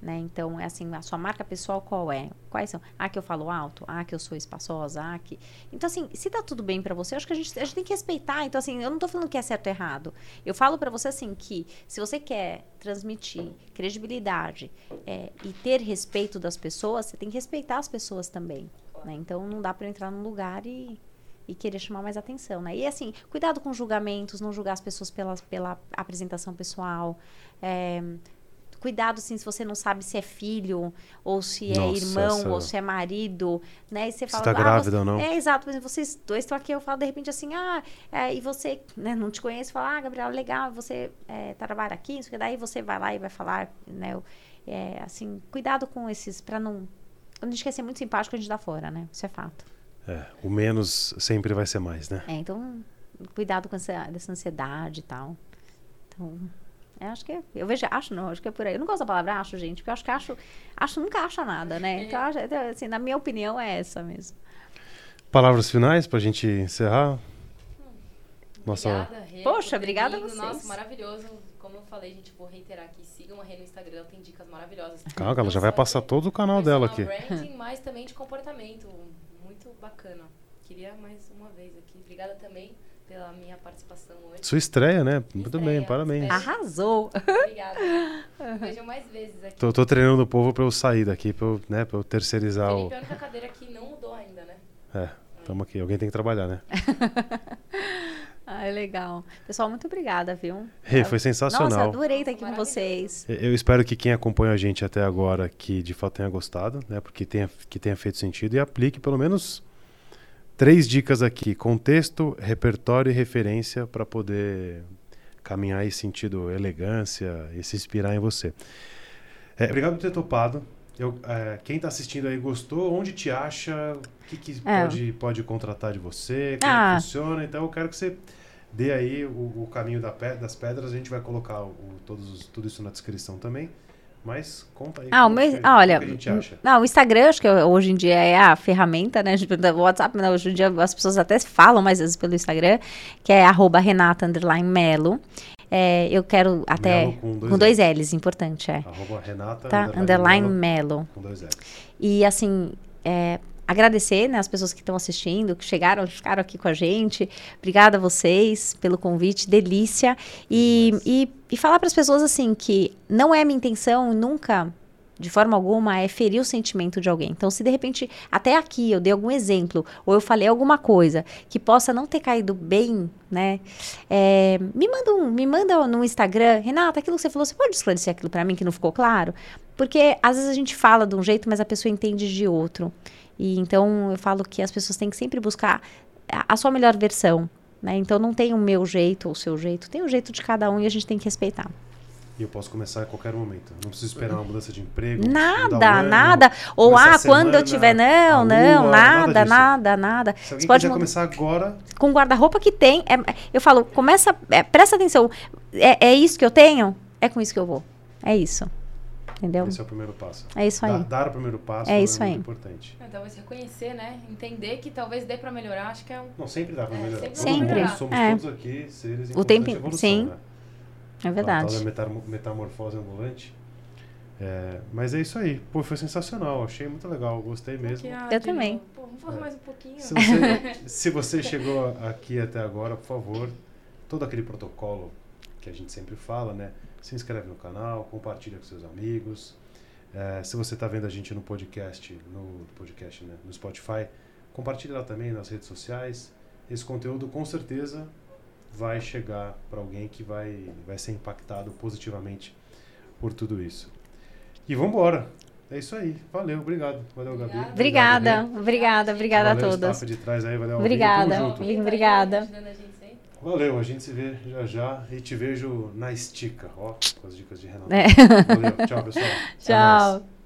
Né? Então, é assim, a sua marca pessoal qual é? Quais são? Ah, que eu falo alto? Ah, que eu sou espaçosa? Ah, que... Então, assim, se tá tudo bem pra você, acho que a gente, a gente tem que respeitar. Então, assim, eu não tô falando que é certo ou errado. Eu falo pra você, assim, que se você quer transmitir credibilidade é, e ter respeito das pessoas, você tem que respeitar as pessoas também. Né? Então, não dá eu entrar num lugar e e querer chamar mais atenção, né? E assim, cuidado com julgamentos, não julgar as pessoas pela, pela apresentação pessoal. É, cuidado assim se você não sabe se é filho ou se é Nossa, irmão essa- ou se é marido, né? E você Se fala, tá "Ah, grávida você- ou não. É, exato. Por exemplo, vocês dois estão aqui, eu falo de repente assim, ah, é, e você, né, não te conhece, fala, ah, Gabriela, legal, você é, trabalha aqui, isso que daí você vai lá e vai falar, né? É, assim, cuidado com esses, pra não. Quando a gente quer ser muito simpático, a gente dá fora, né? Isso é fato. É, o menos sempre vai ser mais, né? É, então, cuidado com essa, dessa ansiedade e tal. Então, acho que é, eu vejo, acho não, acho que é por aí. Eu não gosto da palavra acho, gente, porque eu acho que acho, acho nunca acha nada, né? Então, acho- então, assim, na minha opinião é essa mesmo. Palavras finais pra gente encerrar? Nossa, Obrigada, Rê, Poxa, obrigada a vocês. Nossa, maravilhoso. Como eu falei, gente, vou reiterar aqui. Sigam a Rê no Instagram, ela tem dicas maravilhosas. calma, ela já vai passar todo o canal dela aqui. branding, mas também de comportamento. Muito bacana. Queria mais uma vez aqui. Obrigada também pela minha participação hoje. Sua estreia, né? Muito Estreia, bem, parabéns. estreia. Arrasou! Obrigada. Vejam mais vezes aqui. Tô, tô treinando o povo pra eu sair daqui, pra eu, né, pra eu terceirizar o. Felipe é a única cadeira que não mudou ainda, né? É, tamo aqui. Alguém tem que trabalhar, né? Ai, legal. Pessoal, muito obrigada, viu? Rê, foi Nossa, sensacional. adorei estar aqui com vocês. Eu espero que quem acompanha a gente até agora que de fato tenha gostado, né? Porque tenha, que tenha feito sentido e aplique pelo menos três dicas aqui: contexto, repertório e referência para poder caminhar em sentido elegância e se inspirar em você. É, obrigado por ter topado. Eu, é, quem está assistindo aí gostou? Onde te acha? O que, que É. pode, pode contratar de você? Como é Ah. que funciona? Então eu quero que você dê aí o, o caminho da pe- das pedras. A gente vai colocar o, todos, os- tudo isso na descrição também. Mas conta aí. Ah, o meu, que- ah, olha, que a gente acha? não, o Instagram, acho que hoje em dia é a ferramenta, né? O WhatsApp, hoje em dia as pessoas até falam mais vezes pelo Instagram, que é arroba Renata underline Melo. É, eu quero até. Melo com dois com dois L's, importante, é. Arroba Renata Tá? Underline Melo. com dois L's. E assim, é, agradecer né, as pessoas que estão assistindo, que chegaram, ficaram aqui com a gente. Obrigada a vocês pelo convite, delícia. E, e, e falar para as pessoas assim que não é minha intenção nunca. De forma alguma, é ferir o sentimento de alguém. Então, se de repente, até aqui eu dei algum exemplo, ou eu falei alguma coisa que possa não ter caído bem, né? é, me manda um, me manda no Instagram, Renata, aquilo que você falou, você pode esclarecer aquilo para mim que não ficou claro? Porque às vezes a gente fala de um jeito, mas a pessoa entende de outro. E então eu falo que as pessoas têm que sempre buscar a, sua melhor versão. Né? Então não tem o meu jeito ou o seu jeito, tem o jeito de cada um e a gente tem que respeitar. E eu posso começar a qualquer momento. Não preciso esperar uma mudança de emprego. Nada, ano. nada. Ou ah, a quando eu semana, tiver. Não, não, lua, nada, nada nada, nada. Se alguém Você pode começar agora, com o guarda-roupa que tem. é- eu falo, começa, é, presta atenção. É, é isso que eu tenho? É com isso que eu vou. É isso. Entendeu? esse é o primeiro passo. É isso aí. Dar, dar o primeiro passo É isso aí. muito importante. É, Talvez reconhecer, né? Entender que talvez dê pra melhorar. Acho que é um. Não, sempre dá pra É, melhorar. sempre Sempre. somos É. todos aqui seres em O tempo- evolução, sim. né? É A verdade. tal da metam- metamorfose ambulante. É, mas é isso aí. Pô, foi sensacional. Achei muito legal. Gostei mesmo. Ah, Eu também. Pô, vamos fazer É. mais um pouquinho. Se você, se você chegou aqui até agora, por favor, todo aquele protocolo que a gente sempre fala, né? Se inscreve no canal, compartilha com seus amigos. É, se você está vendo a gente no podcast, no podcast, né? No Spotify, compartilha lá também nas redes sociais. Esse conteúdo com certeza vai chegar para alguém que vai, vai ser impactado positivamente por tudo isso. E vamos embora. É isso aí. Valeu, obrigado. Valeu, Gabi. Obrigada. Obrigada, obrigada, obrigada a Valeu, todas. staff de trás aí, valeu. Obrigada. Obrigada. Valeu, a gente se vê já já e te vejo na estica, ó, com as dicas de Renato. É. Valeu, tchau, pessoal. Tchau.